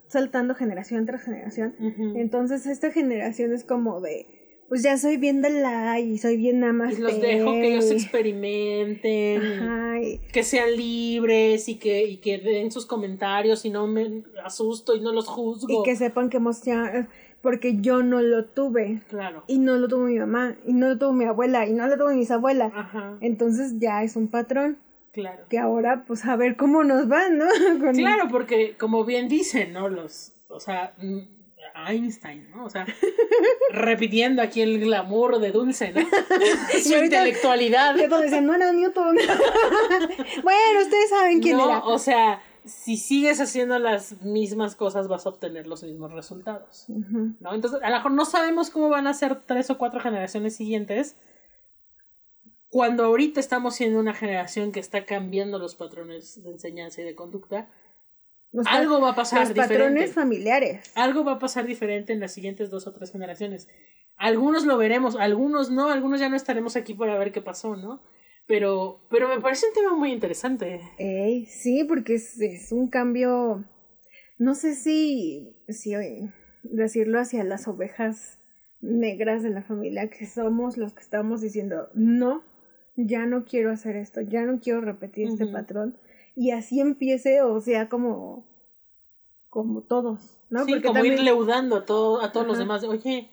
saltando generación tras generación. Entonces, esta generación es como de, pues ya soy bien de la y soy bien nada más. Y los dejo que ellos experimenten, Ajá, que sean libres y que, y que den sus comentarios y no me asusto y no los juzgo. y que sepan que emoción, porque yo no lo tuve. Claro. Y no lo tuvo mi mamá, y no lo tuvo mi abuela, y no lo tuvo mi bisabuela. Ajá, Entonces ya es un patrón claro. que ahora, pues a ver cómo nos va, ¿no? Con- Claro, porque como bien dicen, ¿no? Los, o sea, Einstein, ¿no? O sea, repitiendo aquí el glamour de Dulce, ¿no? Su intelectualidad. No era Newton. bueno, ustedes saben quién no, era. o sea, si sigues haciendo las mismas cosas vas a obtener los mismos resultados. ¿no? Entonces, a lo mejor no sabemos cómo van a ser tres o cuatro generaciones siguientes. Cuando ahorita estamos siendo una generación que está cambiando los patrones de enseñanza y de conducta, Los algo va a pasar Los diferente. patrones familiares. Algo va a pasar diferente en las siguientes dos o tres generaciones. Algunos lo veremos, algunos no, algunos ya no estaremos aquí para ver qué pasó, ¿no? Pero, pero me parece un tema muy interesante. Ey, sí, porque es, es un cambio, no sé si, si eh, decirlo hacia las ovejas negras de la familia, que somos los que estamos diciendo, no, ya no quiero hacer esto, ya no quiero repetir este patrón. Y así empiece, o sea, como, como todos, ¿no? sí, Porque como también- ir leudando a, todo, a todos los demás. de, Oye,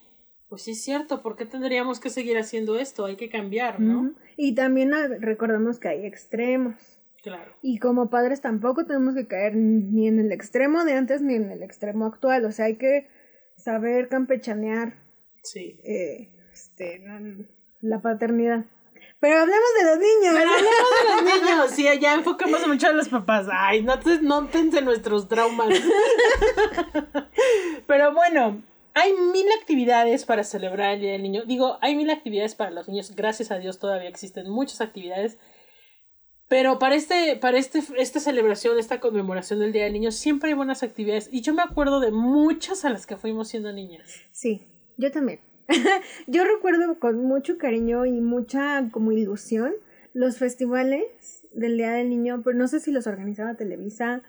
pues sí es cierto, ¿por qué tendríamos que seguir haciendo esto? Hay que cambiar, ¿no? Y también recordamos que hay extremos. Claro. Y como padres tampoco tenemos que caer ni en el extremo de antes ni en el extremo actual. O sea, hay que saber campechanear Sí. eh, este, la paternidad. Pero hablemos de los niños. Pero hablemos de los niños, sí, ya enfocamos mucho a los papás. Ay, no te nótense nuestros traumas. Pero bueno, hay mil actividades para celebrar el Día del Niño. Digo, hay mil actividades para los niños. Gracias a Dios todavía existen muchas actividades. Pero para este, para este, esta celebración, esta conmemoración del Día del Niño, siempre hay buenas actividades. Y yo me acuerdo de muchas a las que fuimos siendo niñas. Sí, yo también. yo recuerdo con mucho cariño y mucha como ilusión los festivales del Día del Niño, pero no sé si los organizaba Televisa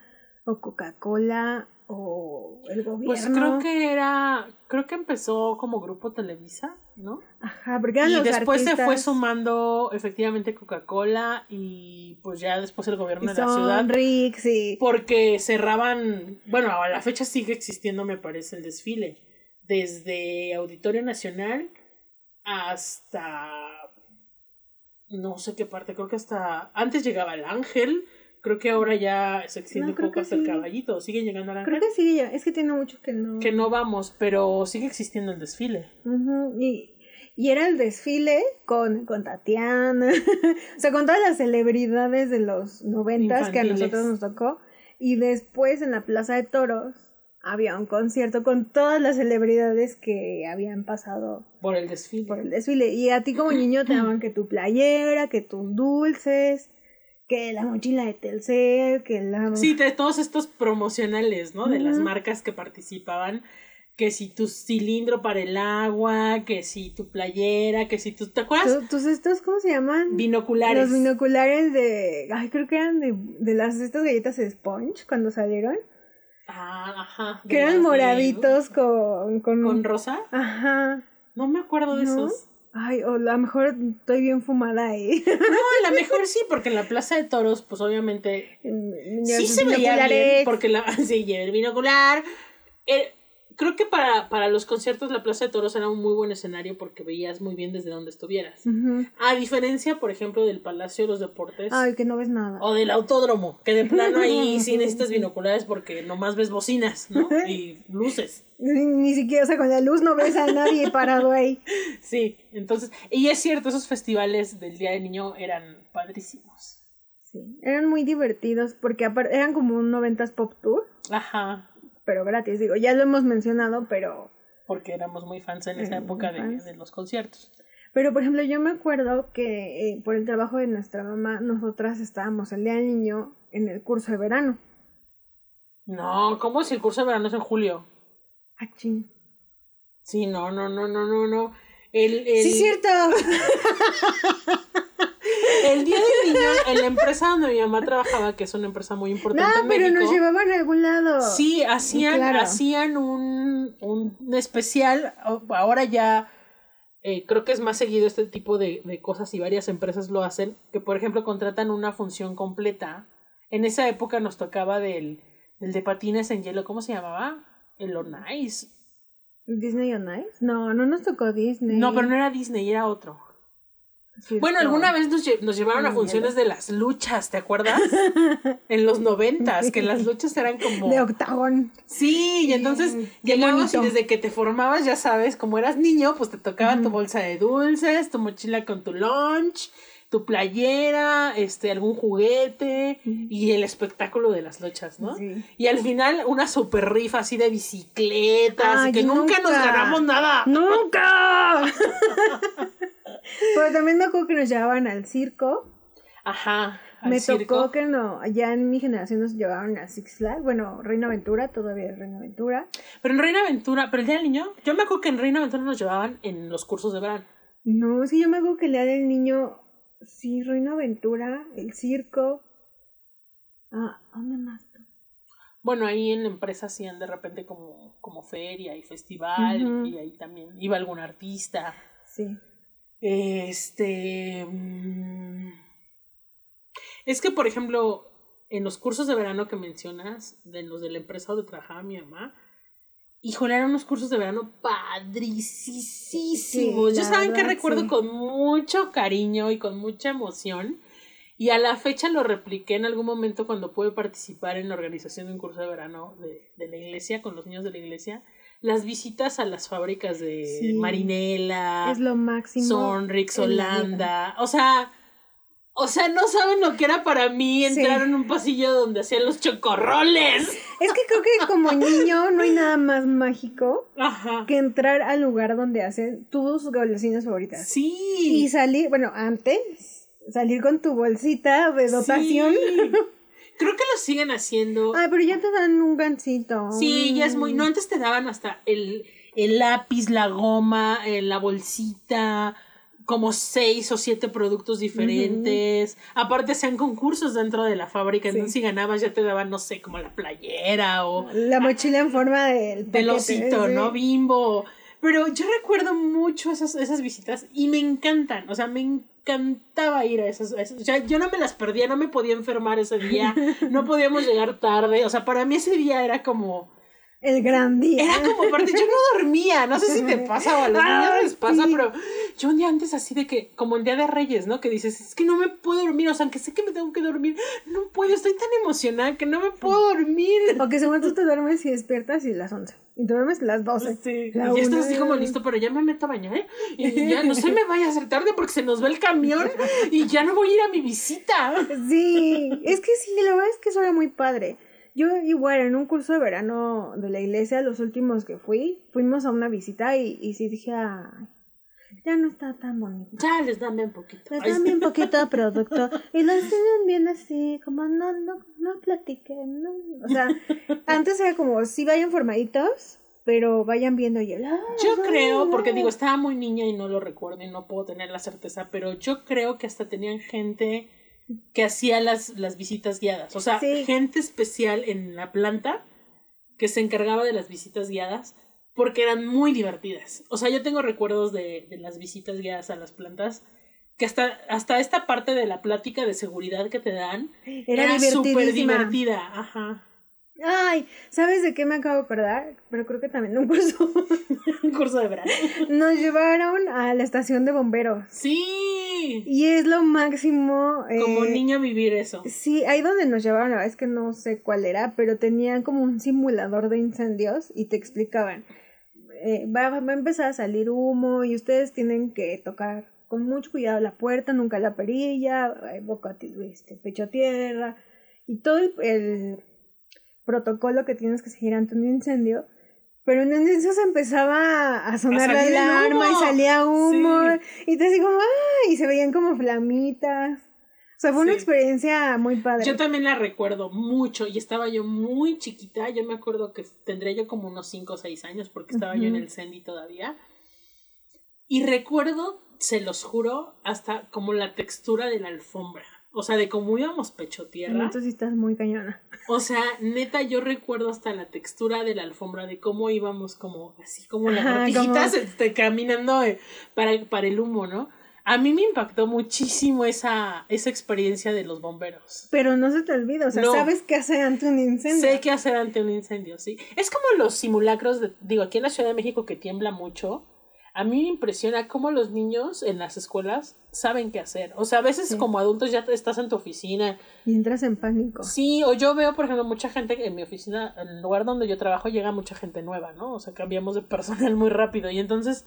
o Coca-Cola o el gobierno. Pues creo que era, creo que empezó como grupo Televisa, ¿no? Ajá, porque eran Y los después se fue sumando efectivamente Coca-Cola y pues ya después el gobierno y de la ciudad. Sonrix y... Porque cerraban, bueno, a la fecha sigue existiendo, me parece, el desfile. Desde Auditorio Nacional hasta no sé qué parte, creo que hasta antes llegaba el Ángel, creo que ahora ya se extiende No, un poco hasta el caballito, siguen llegando al Ángel. Creo que sí, ya. Es que tiene mucho que no... que no vamos, pero sigue existiendo el desfile. Y, y era el desfile con, con Tatiana, o sea, con todas las celebridades de los noventas que a nosotros nos tocó. Y después en la Plaza de Toros había un concierto con todas las celebridades que habían pasado Por el desfile. por el desfile. Y a ti como niño te daban que tu playera, que tus dulces, que la mochila de Telcel, que la... Sí, de todos estos promocionales, ¿no? De las marcas que participaban. Que si tu cilindro para el agua, que si tu playera, que si tu... ¿Te acuerdas? Tu- tus estos, ¿cómo se llaman? Binoculares. Los binoculares de. Ay, creo que eran de, de las estas galletas Sponge cuando salieron. Ah, ajá. Que eran de- moraditos con. con, ¿Con rosa? Ajá. No me acuerdo de ¿No? esos. Ay, o a lo mejor estoy bien fumada ahí. No, a lo mejor sí, porque en la Plaza de Toros, pues obviamente sí se veía bien, porque la, sí, lleva el binocular. Eh, creo que para, para los conciertos la Plaza de Toros era un muy buen escenario porque veías muy bien desde donde estuvieras. A diferencia, por ejemplo, del Palacio de los Deportes Ay, que no ves nada. o del Autódromo, que de plano ahí sí necesitas binoculares porque nomás ves bocinas, ¿no? Y luces. Ni, ni siquiera, o sea, con la luz no ves a nadie parado ahí. Sí, entonces, y es cierto, esos festivales del Día del Niño eran padrísimos. Sí. Eran muy divertidos porque eran como un 90s pop tour, Ajá, pero gratis. Digo, ya lo hemos mencionado, pero. porque éramos muy fans en esa Éramos época de, los conciertos. Pero, por ejemplo, yo me acuerdo que eh, por el trabajo de nuestra mamá, nosotras estábamos el día del niño en el curso de verano. No, ¿cómo si el curso de verano es en julio? Ah, ching. Sí, no, no, no, no, no, no. El, el, Sí, cierto. el Día del Niño, en la empresa donde mi mamá trabajaba, que es una empresa muy No, importante en pero México. nos llevaban a algún lado. Sí, hacían, Claro. hacían un, un especial, ahora ya eh, creo que es más seguido este tipo de, de cosas y varias empresas lo hacen, que por ejemplo contratan una función completa. En esa época nos tocaba del, del de patines en hielo, ¿cómo se llamaba? El On Ice. ¿Disney on Ice? No, no nos tocó Disney. No, pero no era Disney, era otro. Bueno, alguna vez nos, lle- nos llevaron a funciones de las luchas, ¿te acuerdas? en los noventas, que las luchas eran como... De octagón. Sí, y entonces Mm, llegabas y desde que te formabas, ya sabes, como eras niño, pues te tocaba tu bolsa de dulces, tu mochila con tu lunch, tu playera, este, algún juguete y el espectáculo de las luchas, ¿no? Sí. Y al final una super rifa así de bicicletas, Ay, que nunca, nos nunca. ganamos nada. ¡Nunca! Pero también me acuerdo que nos llevaban al circo. Ajá. al me circo. tocó que no, ya en mi generación nos llevaban a Six Flags. Bueno, Reina Aventura, todavía es Reina Aventura. Pero en Reina Aventura, pero el día del niño, yo me acuerdo que en Reina Aventura nos llevaban en los cursos de verano. No, es que yo me acuerdo que el día del niño, sí, Reina Aventura, el circo. Ah, ¿dónde más? Bueno, ahí en la empresa hacían de repente como, como feria y festival, y ahí también iba algún artista. Sí. Este. mm, Es que, por ejemplo, en los cursos de verano que mencionas, de los de la empresa donde trabajaba mi mamá, híjole, eran unos cursos de verano padricísimos. Sí, Yo saben que recuerdo sí. con mucho cariño y con mucha emoción. Y a la fecha lo repliqué en algún momento cuando pude participar en la organización de un curso de verano de, de la iglesia, con los niños de la iglesia. Las visitas a las fábricas de Sí. Marinela, Es lo máximo. Sonrix. Holanda. O sea, o sea, no saben lo que era para mí entrar Sí. en un pasillo donde hacían los chocorroles. Es que creo que como niño no hay nada más mágico Ajá. que entrar al lugar donde hacen tus golosinas favoritas. Y Sí. salir, bueno, antes, salir con tu bolsita de dotación. Sí. Creo que lo siguen haciendo. Ay, pero ya te dan un gancito. Sí, ya es muy. No, antes te daban hasta el, el lápiz, la goma, eh, la bolsita, como seis o siete productos diferentes. Aparte, hacían concursos dentro de la fábrica. Sí. Entonces, si ganabas, ya te daban, no sé, como la playera o La mochila en forma del del osito, sí. ¿no? Bimbo. Pero yo recuerdo mucho esas, esas visitas y me encantan. O sea, me encantaba ir a esas, a esas- O sea, yo no me las perdía, no me podía enfermar ese día. No podíamos llegar tarde. O sea, para mí ese día era como. El gran día. Era como aparte, yo no dormía. No sé si te pasa o a los niños Ay, les pasa, sí. pero yo un día antes así de que, como en Día de Reyes, ¿no? Que dices, es que no me puedo dormir. O sea, aunque sé que me tengo que dormir, no puedo. Estoy tan emocionada que no me puedo dormir. O que según tú te duermes y despiertas y las 11. Y te duermes las 12. Sí, La y ya estás así como listo, pero ya me meto a bañar, ¿eh? Y ya no se me vaya a hacer tarde porque se nos va el camión y ya no voy a ir a mi visita. Sí, es que sí, la verdad es que eso era muy padre. Yo igual en un curso de verano de la iglesia, los últimos que fui, fuimos a una visita y, y sí dije, ay, ya no está tan bonito. Ya les dame un poquito. Les dan bien poquito de producto y lo enseñan bien así, como no, no, no platiquen, no. O sea, antes era como, sí vayan formaditos, pero vayan viendo y el, "Ah, Yo ah, creo, porque ah". digo, estaba muy niña y no lo recuerdo y no puedo tener la certeza, pero yo creo que hasta tenían gente que hacía las, las visitas guiadas. O sea, Sí. gente especial en la planta que se encargaba de las visitas guiadas porque eran muy divertidas. O sea, yo tengo recuerdos de, de las visitas guiadas a las plantas que hasta, hasta esta parte de la plática de seguridad que te dan Era, era súper divertida. Ajá. Ay, ¿sabes de qué me acabo de acordar? Pero creo que también en un curso. Un curso de verano. Nos llevaron a la estación de bomberos. Sí. Y es lo máximo. eh, Como niño vivir eso. Sí, ahí donde nos llevaron, la verdad es que no sé cuál era, pero tenían como un simulador de incendios y te explicaban. eh, va, va a empezar a salir humo y ustedes tienen que tocar con mucho cuidado la puerta, nunca la perilla, eh, boca, este, pecho a tierra y todo el, el protocolo que tienes que seguir ante un incendio. Pero en eso se empezaba a sonar la alarma y salía humo Sí. y te digo, ¡ay! Y se veían como flamitas. O sea, fue una experiencia muy padre. Yo también la recuerdo mucho y estaba yo muy chiquita. Yo me acuerdo que tendría yo como unos 5 o 6 años porque estaba yo en el Sendy todavía. Y recuerdo, se los juro, hasta como la textura de la alfombra. O sea, de cómo íbamos pecho tierra. Entonces sí estás muy cañona. O sea, neta, yo recuerdo hasta la textura de la alfombra, de cómo íbamos como así como lagartijitas como- este, caminando eh, para, para el humo, ¿no? A mí me impactó muchísimo esa, esa experiencia de los bomberos. Pero no se te olvida, o sea, No. sabes qué hacer ante un incendio. Sé qué hacer ante un incendio, sí. Es como los simulacros, de, digo, aquí en la Ciudad de México que tiembla mucho. A mí me impresiona cómo los niños en las escuelas saben qué hacer. O sea, a veces Sí. como adultos ya estás en tu oficina. Y entras en pánico. Sí, o yo veo, por ejemplo, mucha gente en mi oficina, en el lugar donde yo trabajo, llega mucha gente nueva, ¿no? O sea, cambiamos de personal muy rápido. Y entonces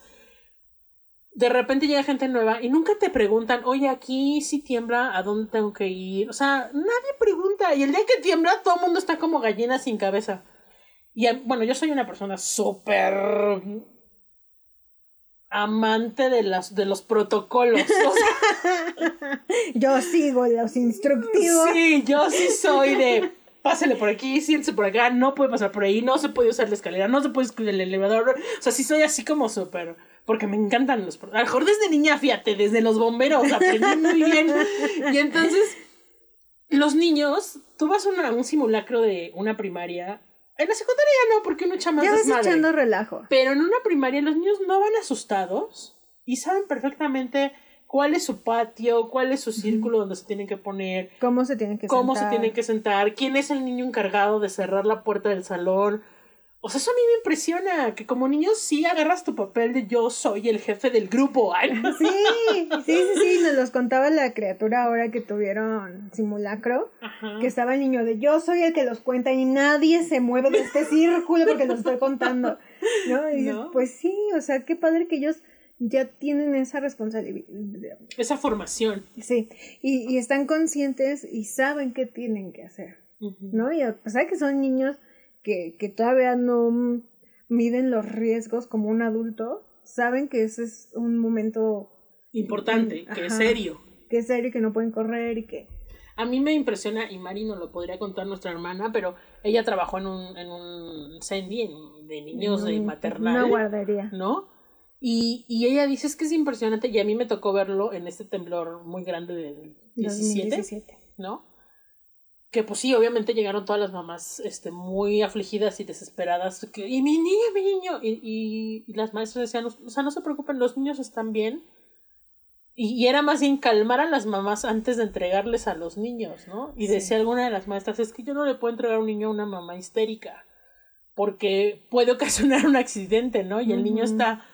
de repente llega gente nueva y nunca te preguntan, oye, aquí si tiembla, ¿a dónde tengo que ir? O sea, nadie pregunta. Y el día que tiembla, todo el mundo está como gallina sin cabeza. Y bueno, yo soy una persona súper amante de, las, de los protocolos. O sea, Yo sigo los instructivos. sí, yo sí soy de pásale por aquí, siéntese por acá, no puede pasar por ahí, no se puede usar la escalera, no se puede usar el elevador. O sea, sí soy así como súper. Porque me encantan los. A lo mejor desde niña, fíjate, desde los bomberos aprendí muy bien. Y entonces, los niños, tú vas a un simulacro de una primaria. En la secundaria ya no, porque uno echa más Ya vas desmadre. echando relajo. Pero en una primaria los niños no van asustados y saben perfectamente cuál es su patio, cuál es su círculo donde se tienen que poner, ¿Cómo se tienen que cómo se sentar? tienen que sentar, quién es el niño encargado de cerrar la puerta del salón. O sea, eso a mí me impresiona, que como niño sí agarras tu papel de yo soy el jefe del grupo. Ay, no. Sí, sí, sí, sí, nos los contaba la criatura ahora que tuvieron simulacro, Ajá. que estaba el niño de yo soy el que los cuenta y nadie se mueve de este círculo porque los estoy contando, ¿no? Y pues sí, o sea, qué padre que ellos ya tienen esa responsabilidad, Esa formación. sí, y, y están conscientes y saben qué tienen que hacer. ¿no? Y a pesar de que son niños que, que todavía no miden los riesgos como un adulto, saben que ese es un momento Importante, que es serio. que es serio y que no pueden correr y que... A mí me impresiona, y Mari no lo podría contar nuestra hermana, pero ella trabajó en un, en un Sandy en- de niños de maternal. Una guardería. ¿no? Y, y ella dice es que es impresionante y a mí me tocó verlo en este temblor muy grande del 17, 2017. ¿no? Que pues sí, obviamente llegaron todas las mamás este, muy afligidas y desesperadas. Que, y mi niño, mi niño. Y, y, y las maestras decían, o sea, no se preocupen, los niños están bien. Y, y era más bien calmar a las mamás antes de entregarles a los niños, ¿no? Y Sí. decía alguna de las maestras, es que yo no le puedo entregar a un niño a una mamá histérica, porque puede ocasionar un accidente, ¿no? Y el niño está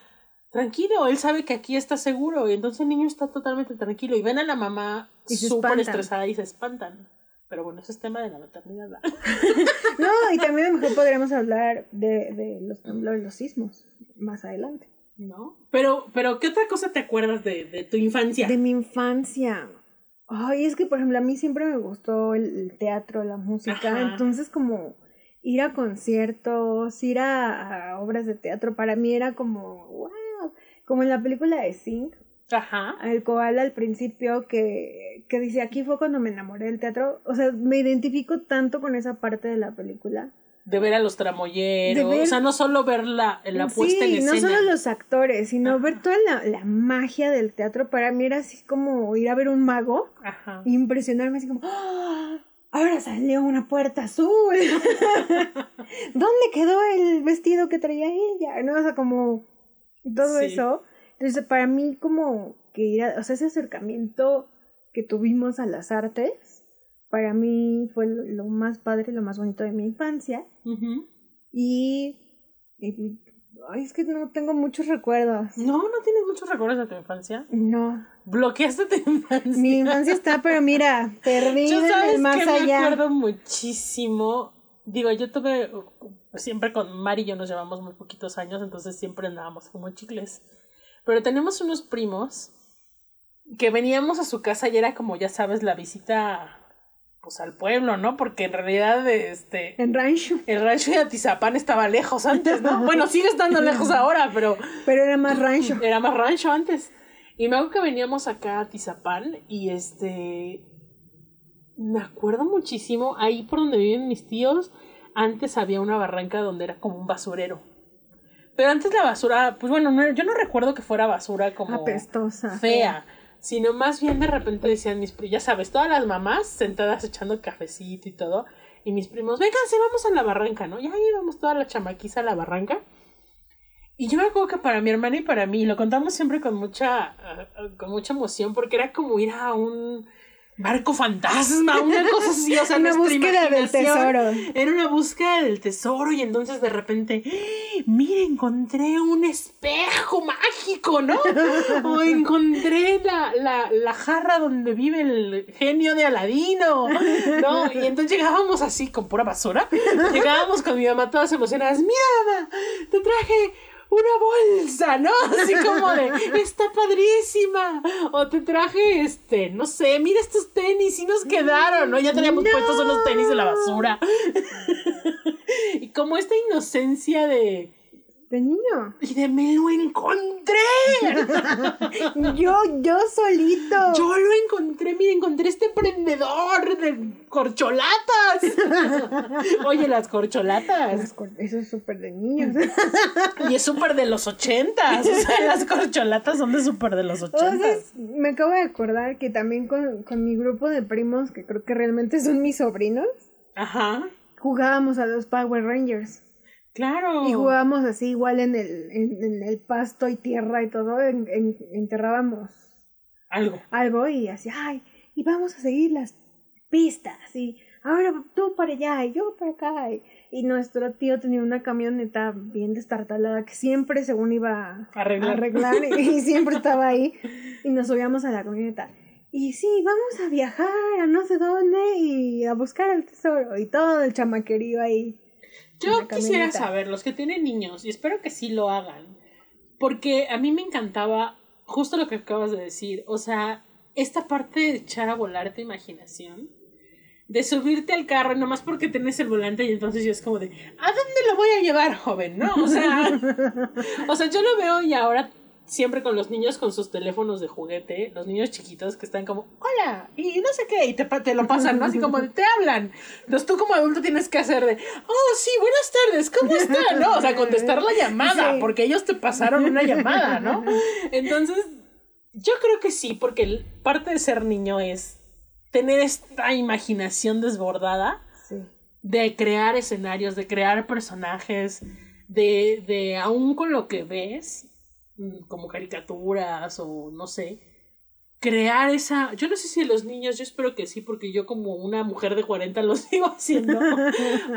tranquilo, él sabe que aquí está seguro, y entonces el niño está totalmente tranquilo, y ven a la mamá súper estresada y se espantan. Pero bueno, ese es tema de la maternidad. ¿verdad? No, y también a lo mejor podríamos hablar de, de los temblores, los sismos, más adelante. ¿No? Pero, pero, ¿qué otra cosa te acuerdas de, de tu infancia? De mi infancia. Ay, es que, por ejemplo, a mí siempre me gustó el, el teatro, la música. Ajá. Entonces, como ir a conciertos, ir a, a obras de teatro, para mí era como, wow. Como en la película de Sing, Ajá. el koala al principio que, que dice, aquí fue cuando me enamoré del teatro. O sea, me identifico tanto con esa parte de la película. De ver a los tramoyeros. Ver- O sea, no solo ver la, la puesta sí, en no escena. solo los actores, sino Ajá. ver toda la, la magia del teatro. Para mí era así como ir a ver un mago, Ajá. impresionarme así como, ¡Ah! ahora salió una puerta azul. ¿Dónde quedó el vestido que traía ella? ¿No? O sea, como todo Sí. eso. Entonces, para mí como que ir a, o sea, ese acercamiento que tuvimos a las artes, para mí fue lo, más padre, lo más bonito de mi infancia. Y, y- ay, es que no tengo muchos recuerdos. No, no tienes muchos recuerdos de tu infancia. No, Bloqueaste tu infancia. mi infancia está, pero mira, perdida Yo sabes más que me acuerdo muchísimo. Digo, yo tuve, siempre con Mari y yo nos llevamos muy poquitos años, entonces siempre andábamos como chicles. Pero tenemos unos primos que veníamos a su casa y era como, ya sabes, la visita pues al pueblo, ¿no? Porque en realidad este En rancho, el rancho de Atizapán estaba lejos antes, ¿no? Bueno, sigue estando lejos ahora, pero pero era más rancho. era más rancho antes. Y me acuerdo que veníamos acá a Tizapán y este. Me acuerdo muchísimo, ahí por donde viven mis tíos, antes había una barranca donde era como un basurero. Pero antes la basura, pues bueno, no- yo no recuerdo que fuera basura como Apestosa. fea, sino más bien de repente decían mis primos, ya sabes, todas las mamás sentadas echando cafecito y todo, y mis primos, vénganse, vamos a la barranca, ¿no? Y ahí íbamos toda la chamaquiza a la barranca. Y yo me acuerdo que para mi hermana y para mí, lo contamos siempre con mucha, ah, ah, con mucha emoción, porque era como ir a un barco fantasma, una cosa así, o sea, Una búsqueda del tesoro. Era una búsqueda del tesoro y entonces de repente, ¡Ah! mira, encontré un espejo mágico, ¿no? O encontré la, la, la jarra donde vive el genio de Aladino, ¿no? Y entonces llegábamos así con pura basura, llegábamos con mi mamá todas emocionadas, mira mamá, te traje una bolsa, ¿no? Así como de, está padrísima. O te traje, este, no sé, mira estos tenis y nos quedaron, ¿no? Ya teníamos puestos unos tenis de la basura. y como esta inocencia de... De niño. Y de me lo encontré. Yo, yo solito. Yo lo encontré, mira, encontré este prendedor de corcholatas. Oye, las corcholatas. Las cor- Eso es súper de niños. Y es súper de los ochentas. O sea, las corcholatas son de súper de los ochentas. Entonces, me acabo de acordar que también con, con mi grupo de primos, que creo que realmente son mis sobrinos, Ajá. jugábamos a los Power Rangers. Claro. Y jugábamos así igual en el, en, en el pasto y tierra y todo, en- en- enterrábamos Algo. algo y así, ay, y vamos a seguir las pistas y ahora tú para allá y yo para acá. Y, y nuestro tío tenía una camioneta bien destartalada que siempre según iba a Arreglar. arreglar y, siempre estaba ahí y nos subíamos a la camioneta. Y sí, vamos a viajar a no sé dónde y a buscar el tesoro y todo el chamaquerío ahí. Yo quisiera camioneta. saber, los que tienen niños, y espero que sí lo hagan, porque a mí me encantaba justo lo que acabas de decir, o sea, esta parte de echar a volar tu imaginación, de subirte al carro nomás porque tenés el volante y entonces yo es como de, ¿a dónde lo voy a llevar, joven? ¿No? O sea, o sea, yo lo veo y ahora siempre con los niños con sus teléfonos de juguete, los niños chiquitos que están como, hola, y no sé qué, y te, te lo pasan, ¿no? Así como de, te hablan. Entonces tú como adulto tienes que hacer de, oh, sí, buenas tardes, ¿cómo están? ¿No? O sea, contestar la llamada, Sí. porque ellos te pasaron una llamada, ¿no? Entonces, yo creo que sí, porque parte de ser niño es tener esta imaginación desbordada Sí. de crear escenarios, de crear personajes, de, de aún con lo que ves, como caricaturas o no sé, crear esa, yo no sé si los niños, yo espero que sí, porque yo como una mujer de 40 lo sigo haciendo,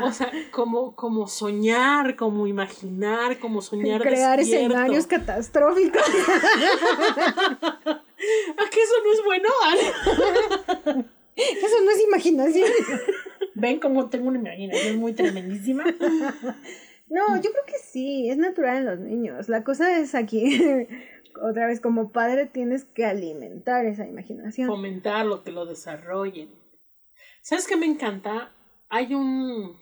o sea, como, como soñar, como imaginar, como soñar Crear despierto. escenarios catastróficos. ¿A qué eso no es bueno? Eso no es imaginación. Ven como tengo una imaginación muy tremendísima. No, yo creo que sí, es natural en los niños. La cosa es aquí, otra vez, como padre tienes que alimentar esa imaginación. fomentarlo, que lo desarrollen. ¿Sabes qué me encanta? Hay un...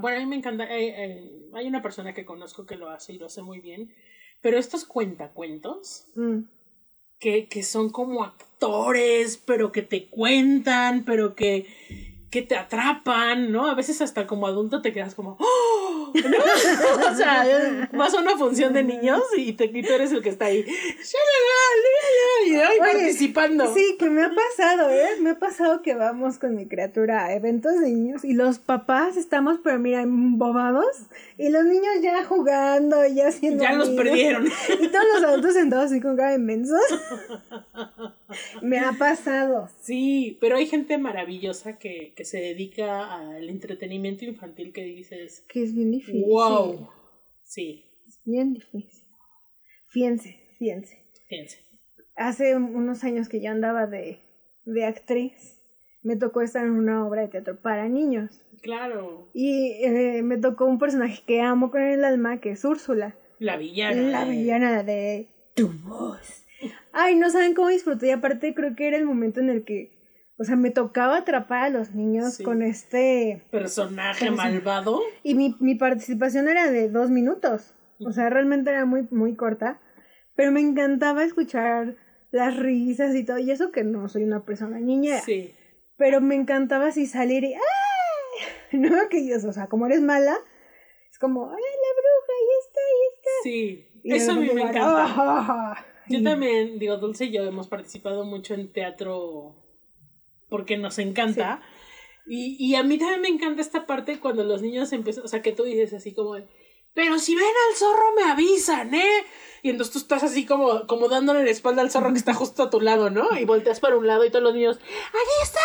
Bueno, a mí me encanta... eh, eh, hay una persona que conozco que lo hace y lo hace muy bien. Pero estos cuentacuentos, Mm. que, que son como actores, pero que te cuentan, pero que, que te atrapan, ¿no? A veces hasta como adulto te quedas como... ¡Oh! ¿No? o sea, vas a una función de niños y, te, y tú eres el que está ahí. Y ahí Oye, participando. Sí, que me ha pasado, ¿eh? Me ha pasado que vamos con mi criatura a eventos de niños y los papás estamos, pero mira, embobados y los niños ya jugando y ya haciendo. Ya los perdieron. Y todos los adultos sentados así con cara de mensos. me ha pasado. Sí, pero hay gente maravillosa que, que se dedica al entretenimiento infantil que dices, Que es bien difícil. wow. Sí, Es bien difícil. Fíjense, fíjense. fíjense. Hace unos años que yo andaba de, de actriz, me tocó estar en una obra de teatro para niños. Claro, Y eh, me tocó un personaje que amo con el alma, que es Úrsula. la villana. La de- villana de Tu voz. Ay, no saben cómo disfruté. Y aparte creo que era el momento en el que, o sea, me tocaba atrapar a los niños Sí. con este... Personaje Persona- malvado. Y mi, mi participación era de dos minutos. O sea, realmente era muy, muy corta. Pero me encantaba escuchar las risas y todo. Y eso que no soy una persona niñera. Sí. Pero me encantaba así salir y ¡ay! No, que o sea, como eres mala, es como, ¡ay, la bruja! Ahí está, ahí está. Sí, Y eso a mí me encanta. ¡ah! Yo también, digo, Dulce y yo hemos participado mucho en teatro porque nos encanta. Y, y a mí también me encanta esta parte cuando los niños empiezan, o sea, que tú dices así como, pero si ven al zorro me avisan, ¿eh? Y entonces tú estás así como, como dándole la espalda al zorro que está justo a tu lado, ¿no? Y volteas para un lado y todos los niños, ¡ahí está!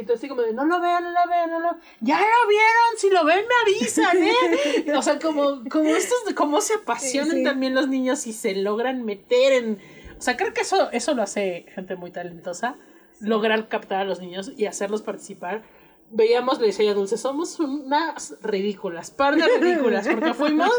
Entonces así como de, no lo vean, no lo vean, no lo ¡Ya lo vieron! Si lo ven me avisan, ¿eh? O sea, como, como estos, de cómo se apasionan Sí, sí. también los niños y se logran meter en... O sea, creo que eso, eso lo hace gente muy talentosa, lograr captar a los niños y hacerlos participar. veíamos, le decía a Dulce, somos unas ridículas, par de ridículas, porque fuimos,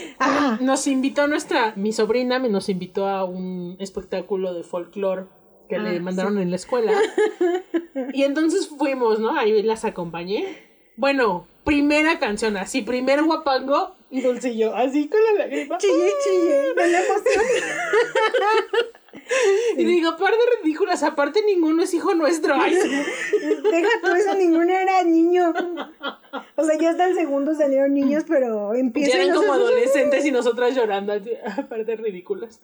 nos invitó nuestra, mi sobrina me nos invitó a un espectáculo de folclore que le Ah, mandaron en la escuela. Y entonces fuimos, ¿no? Ahí las acompañé. Bueno, primera canción, así, primer guapango, y yo, así con la lágrima. Chille, chille, de la emoción. Y digo, par de ridículas, aparte ninguno es hijo nuestro. Ay, sí. Deja tú eso, ninguno era niño. O sea, ya hasta el segundo salieron niños, pero Ya empiezan eran los- como adolescentes y nosotras llorando, aparte ridículas.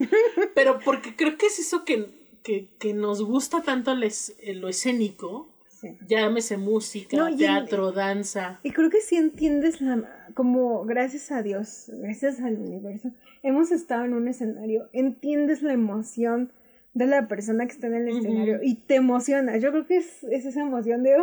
Pero porque creo que es eso que, que, que nos gusta tanto el es- lo escénico, Sí. llámese música, No, y en- teatro, danza. Y creo que sí entiendes la como gracias a Dios, gracias al universo, hemos estado en un escenario, entiendes la emoción de la persona que está en el escenario y te emocionas. Yo creo que es, es esa emoción de ¡ay!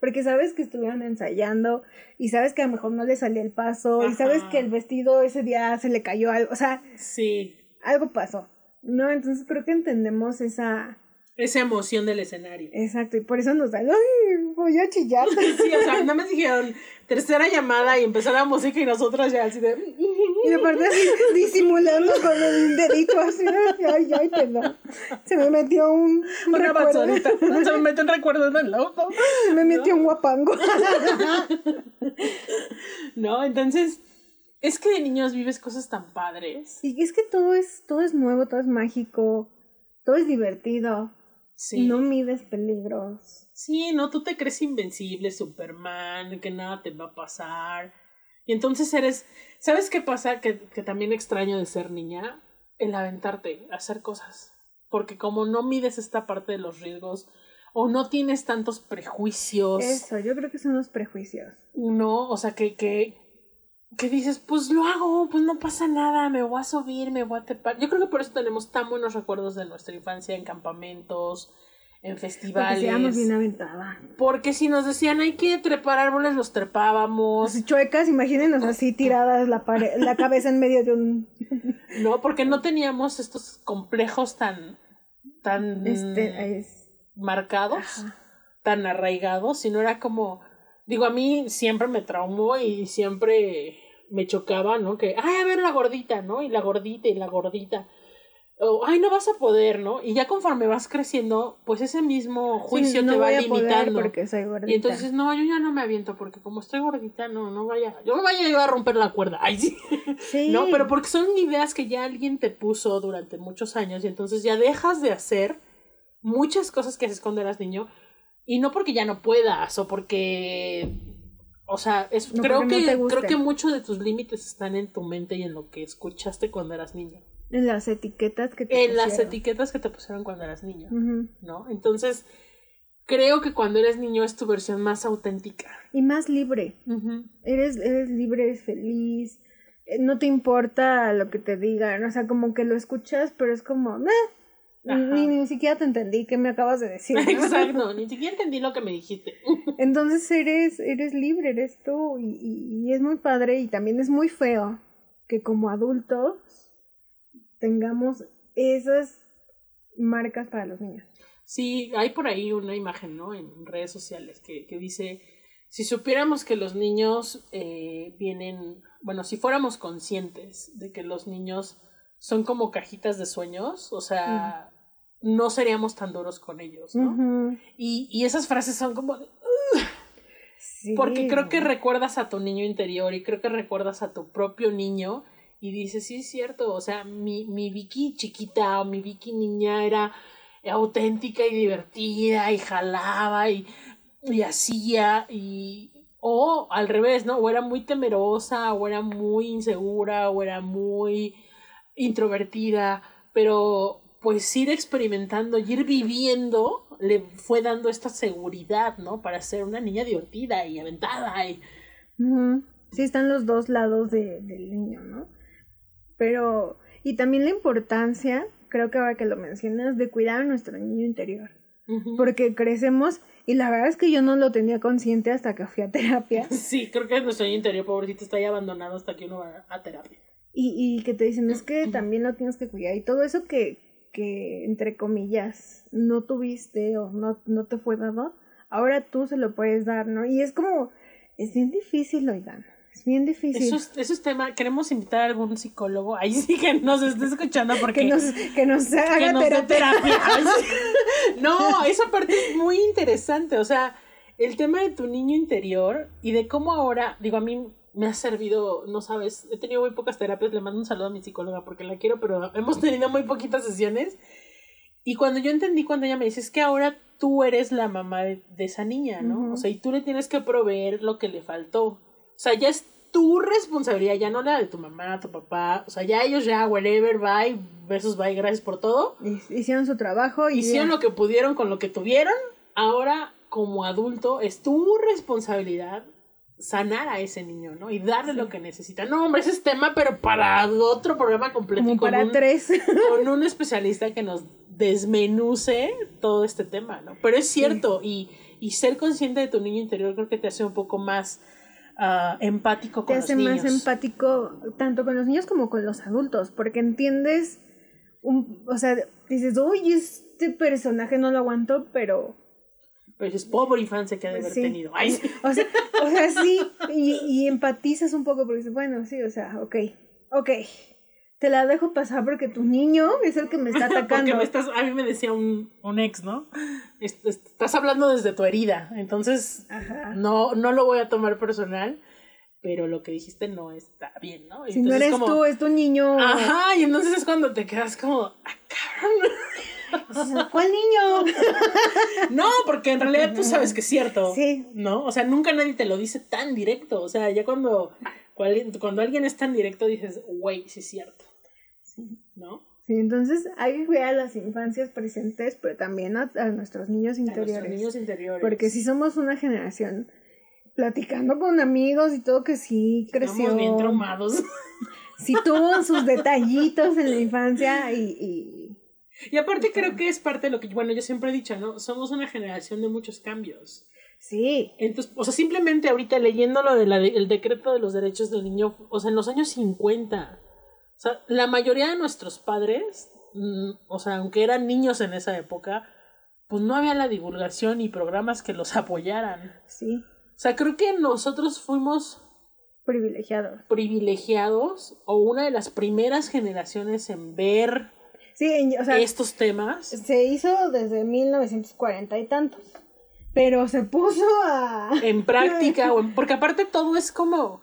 porque sabes que estuvieron ensayando y sabes que a lo mejor no le salía el paso y sabes que el vestido ese día se le cayó algo, o sea, Sí, algo pasó. No, entonces creo que entendemos esa esa emoción del escenario. exacto y por eso nos da, ¡ay! voy a chillar. Sí, o sea, no me dijeron tercera llamada y empezó la música y nosotras ya así de... Y aparte así disimulando con el dedito así, ay, ay, perdón. Se me metió un, un Una recuerdo. Se me mete un recuerdo en el ojo. Se me metió un guapango. No, entonces, es que de niños vives cosas tan padres. Y es que todo es, todo es nuevo, todo es mágico, todo es divertido. Sí. No mides peligros. Sí, no, tú te crees invencible, Superman, que nada te va a pasar. Y entonces eres, ¿sabes qué pasa? Que, que también extraño de ser niña, el aventarte, hacer cosas. Porque como no mides esta parte de los riesgos, o no tienes tantos prejuicios, Eso, yo creo que son los prejuicios. no, o sea, que, que, que dices, pues lo hago, pues no pasa nada, me voy a subir, me voy a trepar. Yo creo que por eso tenemos tan buenos recuerdos de nuestra infancia en campamentos, en Porque festivales. llama bien aventada. Porque si nos decían hay que trepar árboles, los trepábamos. Así chuecas, imagínenos así tiradas la, pare- la cabeza en medio de un... No, porque no teníamos estos complejos tan, tan Este, es... marcados, Ajá. tan arraigados, sino era como, digo, a mí siempre me traumó y siempre me chocaba, ¿no? Que, ay, a ver la gordita, ¿no? Y la gordita y la gordita. O, ay, no vas a poder, ¿no? Y ya conforme vas creciendo, pues ese mismo juicio Sí, no te va limitando. porque soy gordita. Y entonces, no, yo ya no me aviento porque como estoy gordita, no, no vaya, yo no vaya yo a romper la cuerda. Ay, sí. Sí. No, pero porque son ideas que ya alguien te puso durante muchos años y entonces ya dejas de hacer muchas cosas que haces cuando eras niño y no porque ya no puedas o porque o sea, es, No, creo no que creo que muchos de tus límites están en tu mente y en lo que escuchaste cuando eras niño. En las etiquetas que te En las etiquetas que te pusieron cuando eras niño. ¿no? Entonces, creo que cuando eres niño es tu versión más auténtica. Y más libre. Eres, eres libre, eres feliz. eh, No te importa lo que te digan. O sea, como que lo escuchas, pero es como, "Nah, Ajá. Ni, ni siquiera te entendí qué me acabas de decir. ¿no? Exacto, ni siquiera entendí lo que me dijiste. Entonces eres, eres libre, eres tú. Y, y- y es muy padre y también es muy feo que como adultos tengamos esas marcas para los niños. Sí, hay por ahí una imagen, ¿no? En redes sociales que, que dice, si supiéramos que los niños eh, vienen, bueno, si fuéramos conscientes de que los niños son como cajitas de sueños, o sea, no seríamos tan duros con ellos, ¿no? Y, y esas frases son como, de- Sí. porque creo que recuerdas a tu niño interior y creo que recuerdas a tu propio niño y dices, sí es cierto, o sea, mi, mi Vicky chiquita o mi Vicky niña era auténtica y divertida y jalaba y, y hacía y o al revés, ¿no? O era muy temerosa o era muy insegura o era muy introvertida, pero pues ir experimentando y ir viviendo le fue dando esta seguridad, ¿no? Para ser una niña divertida y aventada y. Sí, están los dos lados de- del niño, ¿no? Pero, y también la importancia, creo que ahora que lo mencionas, de cuidar a nuestro niño interior. Porque crecemos, y la verdad es que yo no lo tenía consciente hasta que fui a terapia. Sí, creo que nuestro niño interior, pobrecito, está ahí abandonado hasta que uno va a terapia. Y, y que te dicen, es que también lo tienes que cuidar. Y todo eso que, que entre comillas, no tuviste o no, no te fue dado, ahora tú se lo puedes dar, ¿no? Y es como, es bien difícil, oigan. Es bien difícil. Eso es, eso es tema. Queremos invitar a algún psicólogo. Ahí sí que nos esté escuchando porque. que nos, que nos haga que nos terapia. no, esa parte es muy interesante. O sea, el tema de tu niño interior y de cómo ahora, digo, a mí me ha servido, no sabes, he tenido muy pocas terapias, le mando un saludo a mi psicóloga porque la quiero, pero hemos tenido muy poquitas sesiones. Y cuando yo entendí, cuando ella me dice, es que ahora tú eres la mamá de, de esa niña, ¿no? Ujú. O sea, y tú le tienes que proveer lo que le faltó. O sea, ya es tu responsabilidad, ya no la de tu mamá, tu papá. O sea, ya ellos ya, whatever, bye, besos, bye, gracias por todo. Hicieron su trabajo y Hicieron lo que pudieron con lo que tuvieron. Ahora, como adulto, es tu responsabilidad sanar a ese niño, ¿no? Y darle lo que necesita. No, hombre, ese es tema, pero para otro programa completo. y como con para un- tres. con un especialista que nos desmenuce todo este tema, ¿no? Pero es cierto, y, y ser consciente de tu niño interior creo que te hace un poco más ah, empático te con hace los más niños. empático tanto con los niños como con los adultos, porque entiendes, un, o sea, dices, uy, este personaje no lo aguanto, pero, Pero es pobre infancia que ha de Pues haber sí. tenido. Ay, o sea, o sea sí, y, y empatizas un poco porque dices, bueno, sí, o sea, ok, ok, te la dejo pasar porque tu niño es el que me está Porque atacando. me estás, a mí me decía un, un ex, ¿no? Es- es- Estás hablando desde tu herida, entonces Ajá. no, no lo voy a tomar personal, pero lo que dijiste no está bien, ¿no? Si no eres como- tú, es tu niño. Ajá, y entonces es cuando te quedas como, ah, cabrón. ¿Cuál niño? No, porque en realidad tú sabes que es cierto. Sí. ¿No? O sea, nunca nadie te lo dice tan directo. O sea, ya cuando, cuando alguien es tan directo dices, güey, sí es cierto. ¿No? Sí, entonces hay que cuidar a las infancias presentes, pero también a, a nuestros niños A interiores. nuestros niños interiores. Porque si somos una generación platicando con amigos y todo que sí creció. Estamos bien traumados. Sí tuvo sus detallitos en la infancia y, y Y aparte creo que es parte de lo que, bueno, yo siempre he dicho, ¿no? Somos una generación de muchos cambios. sí, Entonces, o sea, simplemente ahorita leyendo lo del decreto de los derechos del niño, o sea, en los años 50, o sea, la mayoría de nuestros padres, mm, o sea, aunque eran niños en esa época, pues no había la divulgación y programas que los apoyaran. sí, O sea, creo que nosotros fuimos privilegiados. privilegiados o una de las primeras generaciones en ver Sí, en- o sea, estos temas. se hizo desde 1940 y tantos, pero se puso a... en práctica, o en- porque aparte todo es como,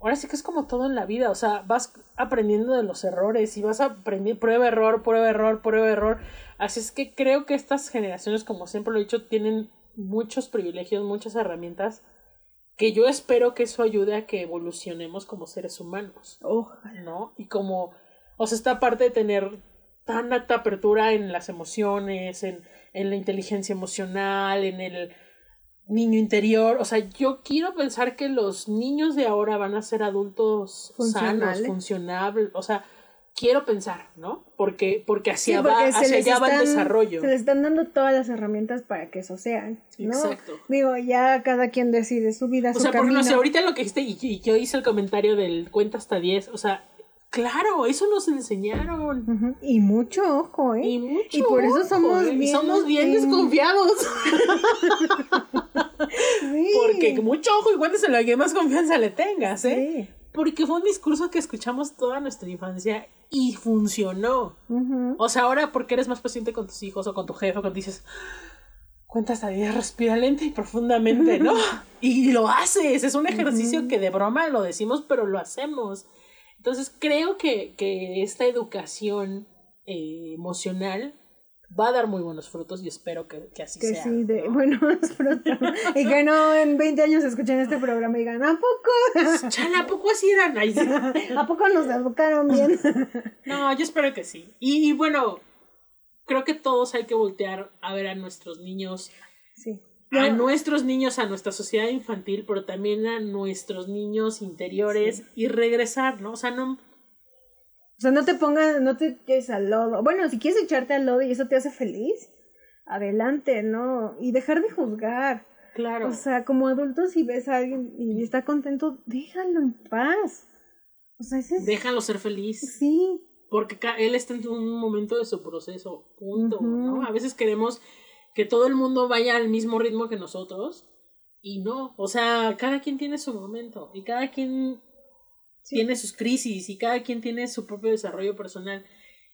ahora sí que es como todo en la vida, o sea, vas aprendiendo de los errores y vas aprendiendo prueba, error, prueba, error, prueba, error. Así es que creo que estas generaciones, como siempre lo he dicho, tienen muchos privilegios, muchas herramientas, que yo espero que eso ayude a que evolucionemos como seres humanos, Ojalá. ¿no? Y como, o sea, esta parte de tener tan alta apertura en las emociones, en, en la inteligencia emocional, en el niño interior. O sea, yo quiero pensar que los niños de ahora van a ser adultos sanos, funcionables. O sea, quiero pensar, ¿no? Porque, porque hacia, Sí, porque va, hacia allá va el desarrollo. Se les están dando todas las herramientas para que eso sean, ¿no? Exacto. Digo, ya cada quien decide su vida, O su sea, por camino. ejemplo, si ahorita lo que dijiste, y, y yo hice el comentario del cuenta hasta 10, o sea, claro, eso nos enseñaron. Y mucho ojo, ¿eh? Y mucho. Y por eso ojo, ¿eh? Y somos bien desconfiados. Sí. Porque mucho ojo y cuéntaselo a quien más confianza le tengas, ¿eh? Sí. Porque fue un discurso que escuchamos toda nuestra infancia y funcionó. O sea, ahora porque eres más paciente con tus hijos o con tu jefe, cuando dices, cuenta hasta 10, respira lenta y profundamente, ¿no? y lo haces, es un ejercicio que de broma lo decimos, pero lo hacemos. Entonces creo que, que esta educación eh, emocional va a dar muy buenos frutos y espero que, que así Que sea. sí, de, ¿no? bueno, pronto. y que no en 20 años escuchen este programa y digan, ¿a poco? Chala, ¿a poco así eran? ¿A poco nos educaron bien? No, yo espero que sí. Y, y bueno, creo que todos hay que voltear a ver a nuestros niños, Sí. A nuestros niños, a nuestra sociedad infantil, pero también a nuestros niños interiores y regresar, ¿no? O sea, no... O sea, no te pongas, no te eches al lodo. Bueno, si quieres echarte al lodo y eso te hace feliz, adelante, ¿no? Y dejar de juzgar. Claro. O sea, como adultos, si ves a alguien y está contento, déjalo en paz. O sea, ese es... Déjalo ser feliz. Sí. Porque él está en un momento de su proceso, punto. ¿no? A veces queremos que todo el mundo vaya al mismo ritmo que nosotros. Y no, o sea, cada quien tiene su momento y cada quien tiene sus crisis y cada quien tiene su propio desarrollo personal.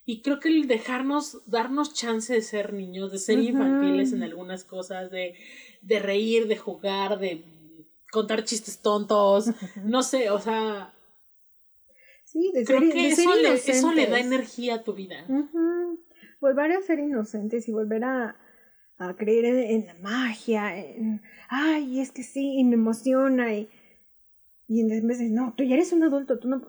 Y creo que el dejarnos, darnos chance de ser niños, de ser Ujú. infantiles en algunas cosas, de, de reír, de jugar, de contar chistes tontos, no sé, o sea, Sí, de creo ser, que de ser eso le, eso le da energía a tu vida. Ujú. Volver a ser inocentes y volver a, a creer en, en la magia. En, Ay, es que sí, y me emociona. Y, y en vez de, no, tú ya eres un adulto, tú no.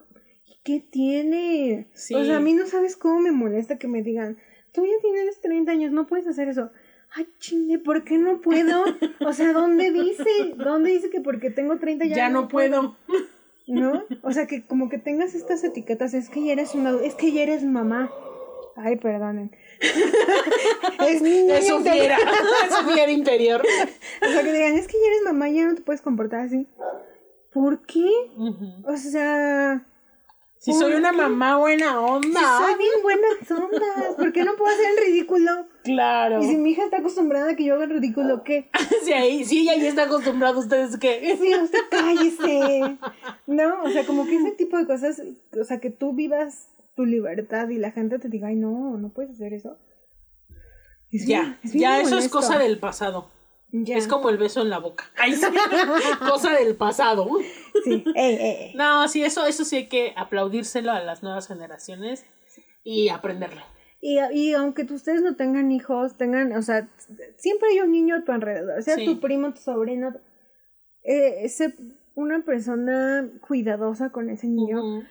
¿Y ¿Qué tiene? Sí. O sea, a mí no sabes cómo me molesta que me digan, tú ya tienes 30 años, no puedes hacer eso. Ay, chingue, ¿por qué no puedo? O sea, ¿dónde dice? ¿Dónde dice que porque tengo 30 ya, ya no puedo. ¿No? O sea, que como que tengas estas etiquetas, es que ya eres una, es que ya eres mamá. Ay, perdonen. es niño Es su fiera, es su fiera interior. O sea, que digan, es que ya eres mamá, ya no te puedes comportar así. ¿Por qué? O sea, Si soy ¿Por una qué? mamá buena si onda. soy bien buenas ondas, ¿por qué no puedo hacer el ridículo? Claro. Y si mi hija está acostumbrada a que yo haga el ridículo, ¿qué? Si ahí, si ella ya está acostumbrada, ustedes qué. Sí, usted cállese. No, o sea, como que ese tipo de cosas, o sea, que tú vivas tu libertad y la gente te diga, ay, no, no puedes hacer eso. Es Ya, bien- es bien ya eso es cosa del pasado. Ya. Es como el beso en la boca. Ay, sí. cosa del pasado. Sí, ey, ey, ey. No, sí, eso, eso sí hay que aplaudírselo a las nuevas generaciones y aprenderlo. Y, y aunque tú- ustedes no tengan hijos, tengan, o sea, siempre hay un niño a tu alrededor, sea Sí. tu primo, tu sobrino, eh, una persona cuidadosa con ese niño.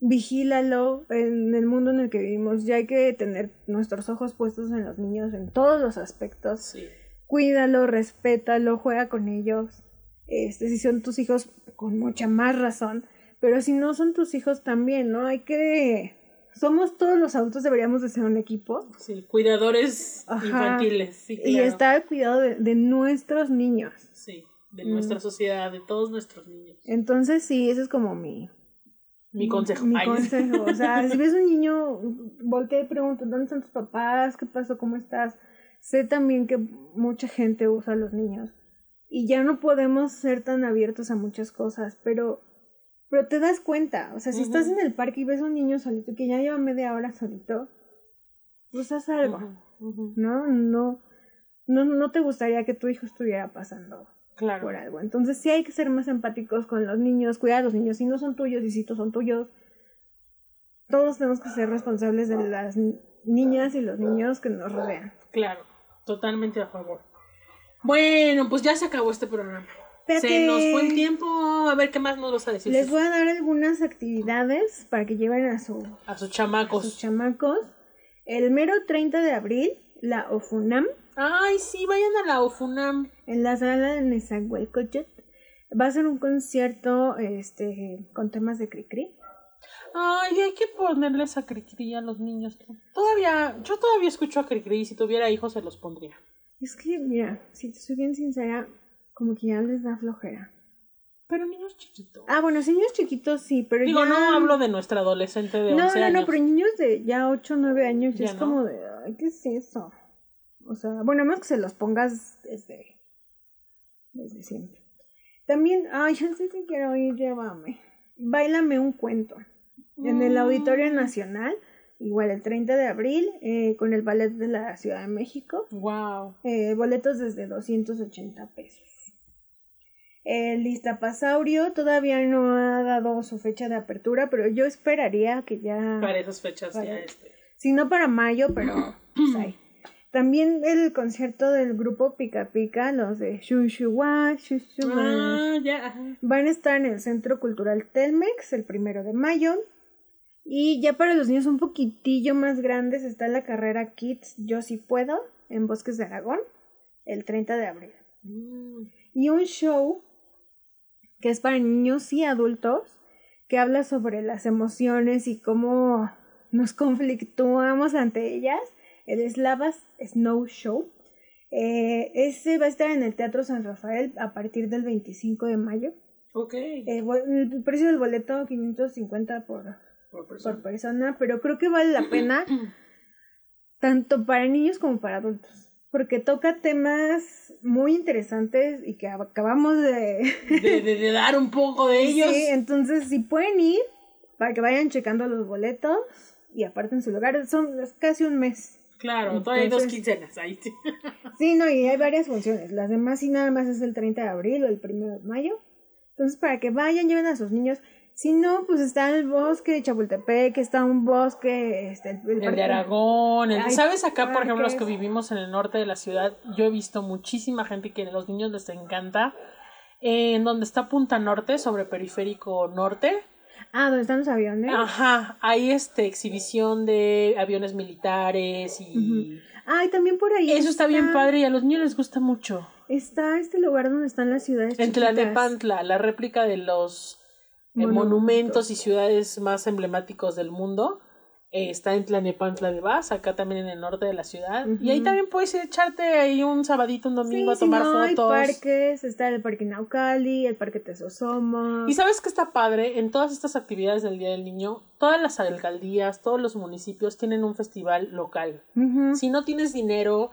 Vigílalo en el mundo en el que vivimos, ya hay que tener nuestros ojos puestos en los niños en todos los aspectos, Sí. cuídalo, respétalo, juega con ellos, este, si son tus hijos, con mucha más razón, pero si no son tus hijos también, ¿no? Hay que... Somos todos los adultos, deberíamos de ser un equipo Sí, cuidadores Ajá. infantiles, sí, y estar al cuidado de, de nuestros niños. Sí, de Mm. nuestra sociedad, de todos nuestros niños. Entonces, sí, ese es como mi, Mi consejo. mi Ay, consejo. O sea, si ves un niño, voltea y pregunta, ¿dónde están tus papás? ¿Qué pasó? ¿Cómo estás? Sé también que mucha gente usa a los niños. Y ya no podemos ser tan abiertos a muchas cosas, pero, pero te das cuenta. O sea, si estás en el parque y ves a un niño solito que ya lleva media hora solito, pues haz algo. Ujú. ¿No? No, no, no te gustaría que tu hijo estuviera pasando Claro. por algo. Entonces sí hay que ser más empáticos con los niños, cuidar a los niños. Si no son tuyos y si tú son tuyos, todos tenemos que ser responsables de las ni- niñas y los niños que nos rodean. Claro, totalmente a favor. Bueno, pues ya se acabó este programa. Espérate. Se nos fue el tiempo. A ver qué más nos vas a decir. Les voy a dar algunas actividades para que lleven a, su- A sus a chamacos. sus chamacos. El mero 30 de abril, la OFUNAM, Ay, sí, vayan a la OFUNAM. en la sala de Nezahualcóyotl, va a ser un concierto este, con temas de Cricri. Ay, hay que ponerles a Cricri a los niños. Todavía, yo todavía escucho a Cricri. Si tuviera hijos, se los pondría. Es que, mira, si te soy bien sincera, como que ya les da flojera. Pero niños chiquitos. Ah, bueno, sí, niños chiquitos sí, pero Digo, ya... no hablo de nuestra adolescente de No, 11 no, años. no, pero niños de ya 8 o 9 años ya Ya es no. como de, ay, ¿qué es eso? O sea, bueno, más que se los pongas desde, desde siempre. También, ay, ya sé que quiero ir, llévame. Báilame un cuento. En el Mm. Auditorio Nacional, igual el 30 de abril, eh, con el Ballet de la Ciudad de México. Wow. Eh, boletos desde 280 pesos. El Listapasaurio todavía no ha dado su fecha de apertura, pero yo esperaría que ya... Para esas fechas ya este. Si no para mayo, pero pues ahí. También el concierto del grupo Pica Pica, los de Shushuwa, Shushuwa, Ah, van a estar en el Centro Cultural Telmex el primero de mayo. Y ya para los niños un poquitillo más grandes está la carrera Kids Yo Si Puedo en Bosques de Aragón el 30 de abril. Mm. Y un show que es para niños y adultos que habla sobre las emociones y cómo nos conflictuamos ante ellas. El Slavas Snow Show. Eh, ese va a estar en el Teatro San Rafael a partir del 25 de mayo. Ok. Eh, el precio del boleto 550 por, Por persona. por persona, pero creo que vale la pena tanto para niños como para adultos. porque toca temas muy interesantes y que acabamos de... De, de- de dar un poco de ellos. Sí, entonces si pueden ir para que vayan checando los boletos y aparten su lugar, son es casi un mes. Claro, todavía hay dos quincenas ahí. sí. Sí, no, y hay varias funciones. Las demás sí nada más es el 30 de abril o el 1 de mayo. Entonces, para que vayan, lleven a sus niños. Si no, pues está el bosque de Chapultepec, está un bosque, este, el, el El de Aragón, el- ¿sabes? Acá, por ejemplo, los que vivimos en el norte de la ciudad, yo he visto muchísima gente que a los niños les encanta. En donde está Punta Norte, sobre Periférico Norte, Ah, donde están los aviones. Ajá, hay este exhibición de aviones militares y Ah, y también por ahí. eso está bien padre y a los niños les gusta mucho. Está este lugar donde están las ciudades En. Tlalnepantla, la réplica de los eh, Monumentos. monumentos y ciudades más emblemáticos del mundo, eh, está en Tlalnepantla de Vaz, acá también en el norte de la ciudad. Y ahí también puedes echarte ahí un sabadito, un domingo Sí, a tomar si no, hay fotos. parques, está el parque Naucali, el parque Tesosomo. Y sabes que está padre, en todas estas actividades del Día del Niño, todas las alcaldías, todos los municipios tienen un festival local. Si no tienes dinero,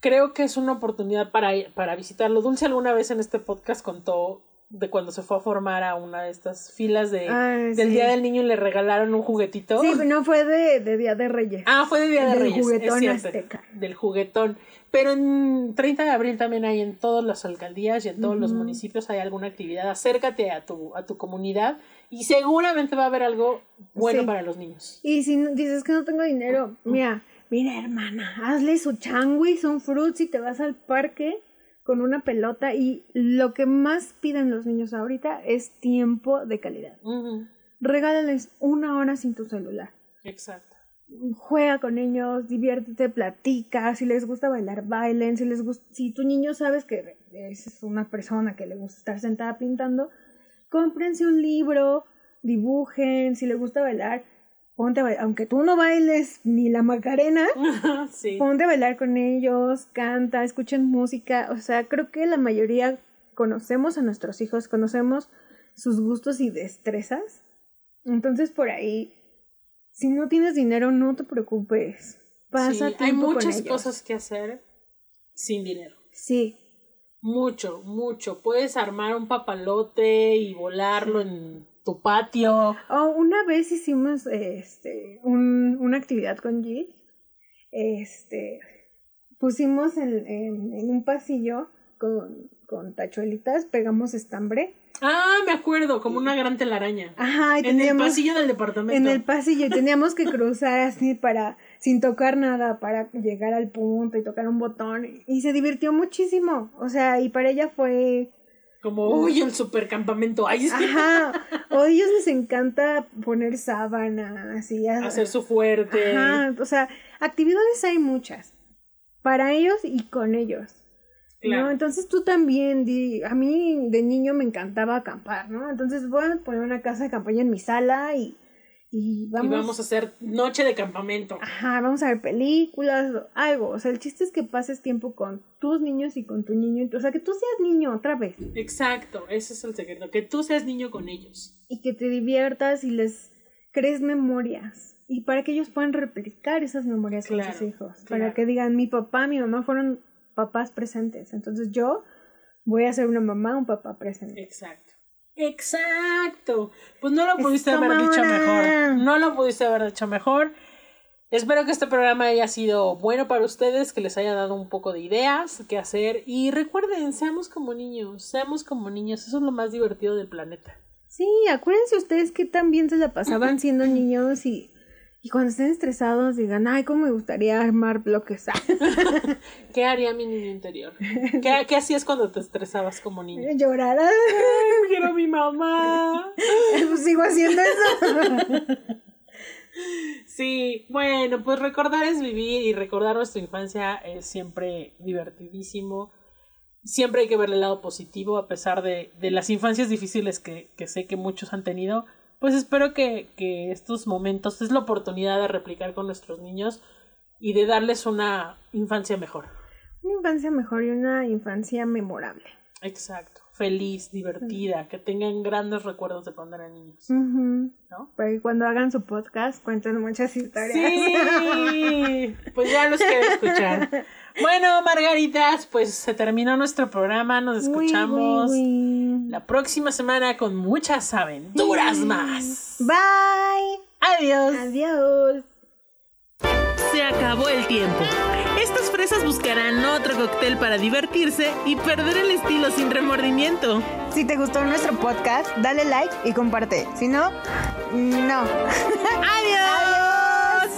creo que es una oportunidad para, para visitarlo. Dulce alguna vez en este podcast contó de cuando se fue a formar a una de estas filas de, Ah, del sí. Día del Niño y le regalaron un juguetito. Sí, no fue de, de Día de Reyes. Ah, fue de Día de Del Reyes. es juguetón cierto, azteca. Del juguetón. Pero en 30 de abril también hay en todas las alcaldías y en todos los municipios hay alguna actividad. Acércate a tu, a tu comunidad y seguramente va a haber algo bueno Sí. para los niños. Y si dices que no tengo dinero, mira, mira hermana, hazle su changuis, un fruits y te vas al parque con una pelota y lo que más piden los niños ahorita es tiempo de calidad. Regálales una hora sin tu celular. Exacto. Juega con ellos, diviértete, platica, si les gusta bailar, bailen, si les gusta, si tu niño sabes que es una persona que le gusta estar sentada pintando, cómprense un libro, dibujen, si le gusta bailar, ponte a aunque tú no bailes ni la Macarena, sí. ponte a bailar con ellos, canta, escuchen música, o sea, creo que la mayoría conocemos a nuestros hijos, conocemos sus gustos y destrezas, entonces por ahí, si no tienes dinero, no te preocupes, pasa Sí, hay con muchas cosas que hacer sin dinero. Sí, Mucho, mucho. Puedes armar un papalote y volarlo en tu patio. Oh, una vez hicimos este un- una actividad con Gis. Este pusimos en, en- en un pasillo con, con tachuelitas, pegamos estambre. Ah, me acuerdo, como una gran telaraña. Ajá, y en el pasillo del departamento. en el pasillo y teníamos que cruzar así para sin tocar nada para llegar al punto y tocar un botón y se divirtió muchísimo. O sea, y para ella fue Como, uy, el supercampamento. Ay. Ajá, o a ellos les encanta poner sábana, así, a- Hacer su fuerte. Ajá, o sea, actividades hay muchas para ellos y con ellos. Claro. ¿no? Entonces tú también, di, a mí de niño me encantaba acampar, ¿no? Entonces voy a poner una casa de campaña en mi sala y, y vamos, Y vamos a hacer noche de campamento. ajá, vamos a ver películas, algo. O sea, el chiste es que pases tiempo con tus niños y con tu niño. O sea, que tú seas niño otra vez Exacto, ese es el secreto. Que tú seas niño con ellos. y que te diviertas y les crees memorias. Y para que ellos puedan replicar esas memorias con sus hijos. claro. Para que digan, mi papá, mi mamá fueron papás presentes. Entonces yo voy a ser una mamá, un papá presente. Exacto. Exacto. Pues no lo pudiste haber dicho mejor. No lo pudiste haber dicho mejor. Espero que este programa haya sido bueno para ustedes, que les haya dado un poco de ideas, qué hacer. Y recuerden, seamos como niños, seamos como niños. Eso es lo más divertido del planeta. Sí, acuérdense ustedes que también se la pasaban siendo niños y, y cuando estén estresados digan, ay, cómo me gustaría armar bloques. ¿Qué haría mi niño interior? ¿Qué, qué hacías cuando te estresabas como niño? Llorar. ay, Quiero a mi mamá. Pues sigo haciendo eso. Sí, bueno, pues recordar es vivir y recordar nuestra infancia es siempre divertidísimo. Siempre hay que ver el lado positivo a pesar de, de las infancias difíciles que, que sé que muchos han tenido. Pues espero que, que estos momentos es la oportunidad de replicar con nuestros niños y de darles una infancia mejor. Una infancia mejor y una infancia memorable. Exacto. Feliz, divertida, que tengan grandes recuerdos de cuando eran niños. Ujú. ¿No? Para que cuando hagan su podcast cuenten muchas historias. Sí, pues ya los quiero escuchar. Bueno, Margaritas, pues se terminó nuestro programa. Nos escuchamos uy, uy. la próxima semana con muchas aventuras más. Bye. Adiós. Adiós. Se acabó el tiempo. Estas fresas buscarán otro cóctel para divertirse y perder el estilo sin remordimiento. Si te gustó nuestro podcast, dale like y comparte. Si no, no. ¡Adiós!